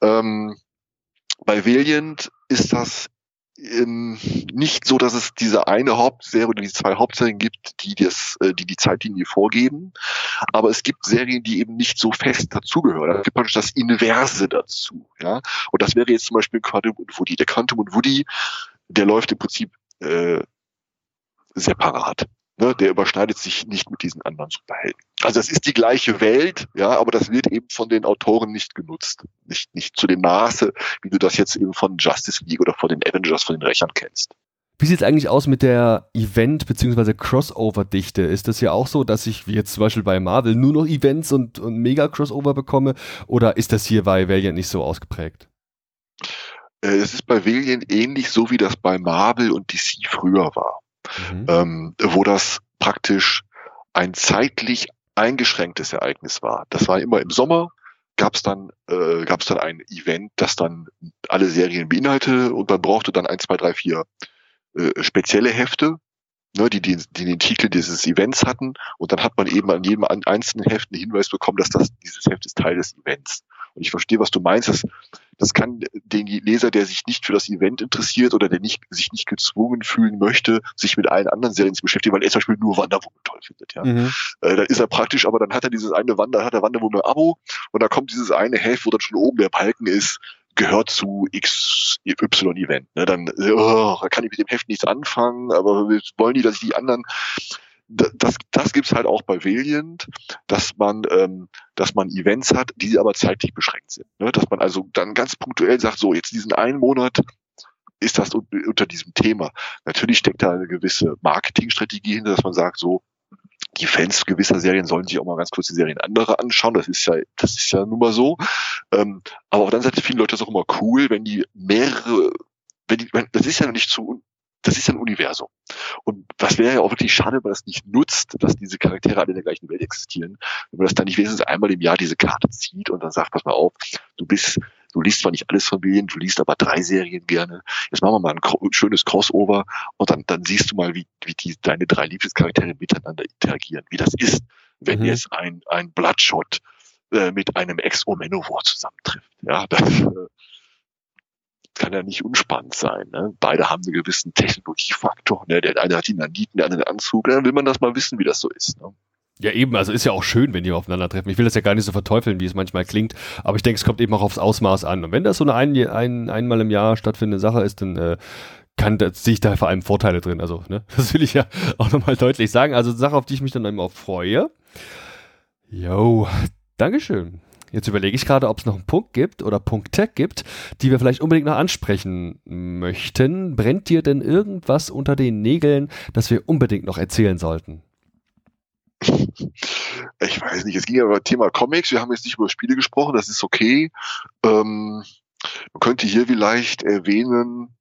Ähm, bei Valiant ist das ähm, nicht so, dass es diese eine Hauptserie oder die zwei Hauptserien gibt, die das, äh, die die Zeitlinie vorgeben. Aber es gibt Serien, die eben nicht so fest dazugehören. Es gibt praktisch das Inverse dazu. Ja, und das wäre jetzt zum Beispiel Quantum und Woody. Der Quantum und Woody, der läuft im Prinzip äh, separat. Ne, der überschneidet sich nicht mit diesen anderen Superhelden. Also es ist die gleiche Welt, ja, aber das wird eben von den Autoren nicht genutzt. Nicht, nicht zu dem Maße, wie du das jetzt eben von Justice League oder von den Avengers, von den Rechern kennst. Wie sieht es eigentlich aus mit der Event- bzw. Crossover-Dichte? Ist das ja auch so, dass ich wie jetzt zum Beispiel bei Marvel nur noch Events und, und Mega-Crossover bekomme? Oder ist das hier bei Valiant nicht so ausgeprägt? Äh, es ist bei Valiant ähnlich so, wie das bei Marvel und DC früher war mhm. ähm, wo das praktisch ein zeitlich eingeschränktes Ereignis war. Das war immer im Sommer, gab es dann, äh, gab's dann ein Event, das dann alle Serien beinhaltete und man brauchte dann ein, zwei, drei, vier äh, spezielle Hefte, ne, die, die, die den Titel dieses Events hatten und dann hat man eben an jedem einzelnen Heft einen Hinweis bekommen, dass das, dieses Heft ist Teil des Events. Und ich verstehe, was du meinst. Das, das kann den Leser, der sich nicht für das Event interessiert oder der nicht, sich nicht gezwungen fühlen möchte, sich mit allen anderen Serien zu beschäftigen, weil er zum Beispiel nur Wonder Woman toll findet. Ja. Mhm. Äh, dann ist er praktisch, aber dann hat er dieses eine Wander, hat er Wonder Woman Abo und da kommt dieses eine Heft, wo dann schon oben der Balken ist, gehört zu XY-Event. Ne? Dann oh, kann ich mit dem Heft nichts anfangen, aber wollen die, dass ich die anderen das, das gibt's halt auch bei Valiant, dass man, ähm, dass man Events hat, die aber zeitlich beschränkt sind. Ne? Dass man also dann ganz punktuell sagt, so jetzt diesen einen Monat ist das unter diesem Thema. Natürlich steckt da eine gewisse Marketingstrategie hinter, dass man sagt, so die Fans gewisser Serien sollen sich auch mal ganz kurz die Serien anderer anschauen. Das ist ja, das ist ja nun mal so. Ähm, aber auf der anderen Seite finden Leute das auch immer cool, wenn die mehrere, wenn die, das ist ja nicht zu das ist ein Universum. Und was wäre ja auch wirklich schade, wenn man das nicht nutzt, dass diese Charaktere alle in der gleichen Welt existieren, wenn man das dann nicht wenigstens einmal im Jahr diese Karte zieht und dann sagt, pass mal auf, du bist, du liest zwar nicht alles von William, du liest aber drei Serien gerne. Jetzt machen wir mal ein schönes Crossover und dann, dann siehst du mal, wie, wie die, deine drei Lieblingscharaktere miteinander interagieren, wie das ist, wenn mhm. jetzt ein, ein Bloodshot äh, mit einem Ex-Omenowar zusammentrifft. Ja, das, äh, kann ja nicht unspannend sein. Ne? Beide haben einen gewissen Technologiefaktor. Ne? Der eine hat die Naniten, der andere den Anzug. Dann will man das mal wissen, wie das so ist. Ne? Ja, eben, also ist ja auch schön, wenn die aufeinandertreffen. Ich will das ja gar nicht so verteufeln, wie es manchmal klingt, aber ich denke, es kommt eben auch aufs Ausmaß an. Und wenn das so eine ein, ein, einmal im Jahr stattfindende Sache ist, dann äh, kann, da sehe ich da vor allem Vorteile drin. Also, ne, das will ich ja auch nochmal deutlich sagen. Also, Sache, auf die ich mich dann auch freue. Jo, Dankeschön. Jetzt überlege ich gerade, ob es noch einen Punkt gibt oder Punkte gibt, die wir vielleicht unbedingt noch ansprechen möchten. Brennt dir denn irgendwas unter den Nägeln, das wir unbedingt noch erzählen sollten? Ich weiß nicht, es ging ja über Thema Comics, wir haben jetzt nicht über Spiele gesprochen, das ist okay. Ähm, man könnte hier vielleicht erwähnen,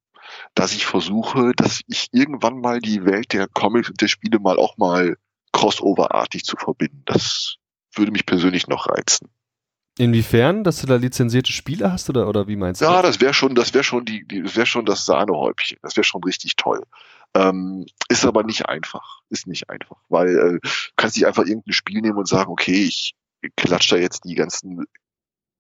dass ich versuche, dass ich irgendwann mal die Welt der Comics und der Spiele mal auch mal crossoverartig zu verbinden. Das würde mich persönlich noch reizen. Inwiefern, dass du da lizenzierte Spiele hast oder, oder wie meinst du? Ja, das wäre schon, das wäre schon die, die das wäre schon das Sahnehäubchen. Das wäre schon richtig toll. Ähm, ist aber nicht einfach. Ist nicht einfach, weil äh, du kannst nicht einfach irgendein Spiel nehmen und sagen, okay, ich klatsche da jetzt die ganzen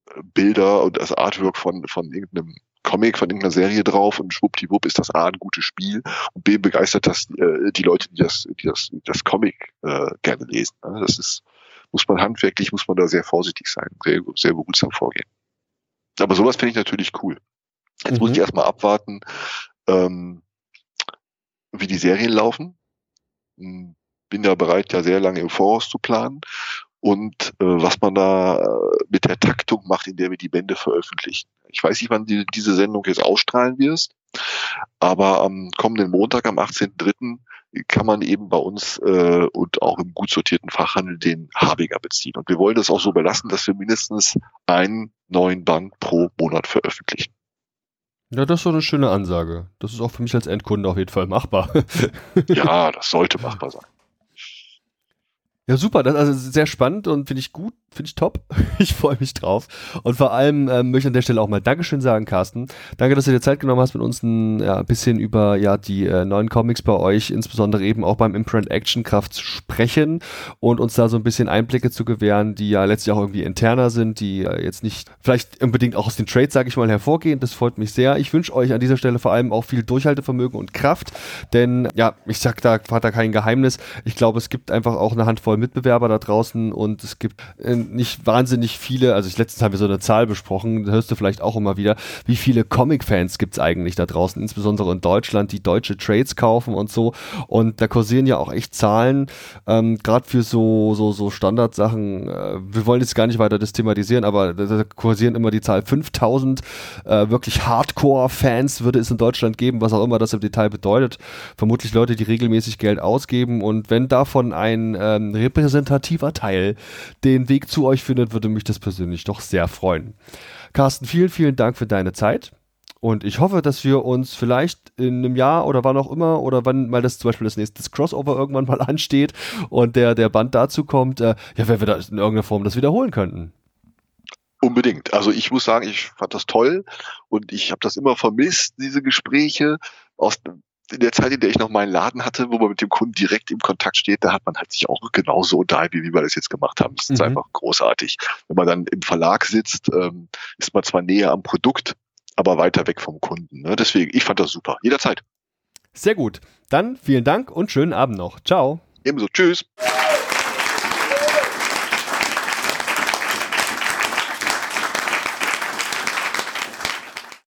äh, Bilder und das Artwork von von irgendeinem Comic, von irgendeiner Serie drauf und schwuppdiwupp ist das A ein gutes Spiel und B begeistert das äh, die Leute, die das, die das, das Comic äh, gerne lesen. Also das ist muss man handwerklich, muss man da sehr vorsichtig sein, sehr, sehr behutsam vorgehen. Aber sowas finde ich natürlich cool. Jetzt mhm. muss ich erstmal abwarten, ähm, wie die Serien laufen. Hm, bin ja bereit, ja sehr lange im Voraus zu planen und äh, was man da äh, mit der Taktung macht, in der wir die Bände veröffentlichen. Ich weiß nicht, wann du diese Sendung jetzt ausstrahlen wirst, aber am kommenden Montag, am 18.03., kann man eben bei uns äh, und auch im gut sortierten Fachhandel den Habiger beziehen. Und wir wollen das auch so belassen, dass wir mindestens einen neuen Band pro Monat veröffentlichen. Ja, das ist so eine schöne Ansage. Das ist auch für mich als Endkunde auf jeden Fall machbar. ja, das sollte machbar sein. Ja, super. Das ist also sehr spannend und finde ich gut, finde ich top. Ich freue mich drauf. Und vor allem ähm, möchte ich an der Stelle auch mal Dankeschön sagen, Carsten. Danke, dass du dir Zeit genommen hast, mit uns ein ja, bisschen über ja, die äh, neuen Comics bei euch, insbesondere eben auch beim Imprint Action Kraft zu sprechen und uns da so ein bisschen Einblicke zu gewähren, die ja letztlich auch irgendwie interner sind, die äh, jetzt nicht vielleicht unbedingt auch aus den Trades, sage ich mal, hervorgehen. Das freut mich sehr. Ich wünsche euch an dieser Stelle vor allem auch viel Durchhaltevermögen und Kraft, denn ja, ich sag da, hat da kein Geheimnis. Ich glaube, es gibt einfach auch eine Handvoll Mitbewerber da draußen und es gibt äh, nicht wahnsinnig viele, also ich letztens haben wir so eine Zahl besprochen, hörst du vielleicht auch immer wieder, wie viele Comic-Fans gibt es eigentlich da draußen, insbesondere in Deutschland, die deutsche Trades kaufen und so. Und da kursieren ja auch echt Zahlen, ähm, gerade für so, so, so Standardsachen, äh, wir wollen jetzt gar nicht weiter das thematisieren, aber da kursieren immer die Zahl 5000 äh, wirklich Hardcore-Fans würde es in Deutschland geben, was auch immer das im Detail bedeutet. Vermutlich Leute, die regelmäßig Geld ausgeben und wenn davon ein ähm, repräsentativer Teil den Weg zu euch findet, würde mich das persönlich doch sehr freuen. Carsten, vielen, vielen Dank für deine Zeit. Und ich hoffe, dass wir uns vielleicht in einem Jahr oder wann auch immer oder wann mal das zum Beispiel das nächste Crossover irgendwann mal ansteht und der, der Band dazu kommt, äh, ja, wenn wir da in irgendeiner Form das wiederholen könnten. Unbedingt. Also ich muss sagen, ich fand das toll und ich habe das immer vermisst, diese Gespräche. Aus, in der Zeit, in der ich noch meinen Laden hatte, wo man mit dem Kunden direkt im Kontakt steht, da hat man halt sich auch genauso unterhalten, wie wir das jetzt gemacht haben. Das ist mhm. einfach großartig. Wenn man dann im Verlag sitzt, ähm, ist man zwar näher am Produkt, aber weiter weg vom Kunden. Ne? Deswegen, ich fand das super. Jederzeit. Sehr gut. Dann vielen Dank und schönen Abend noch. Ciao. Ebenso. Tschüss.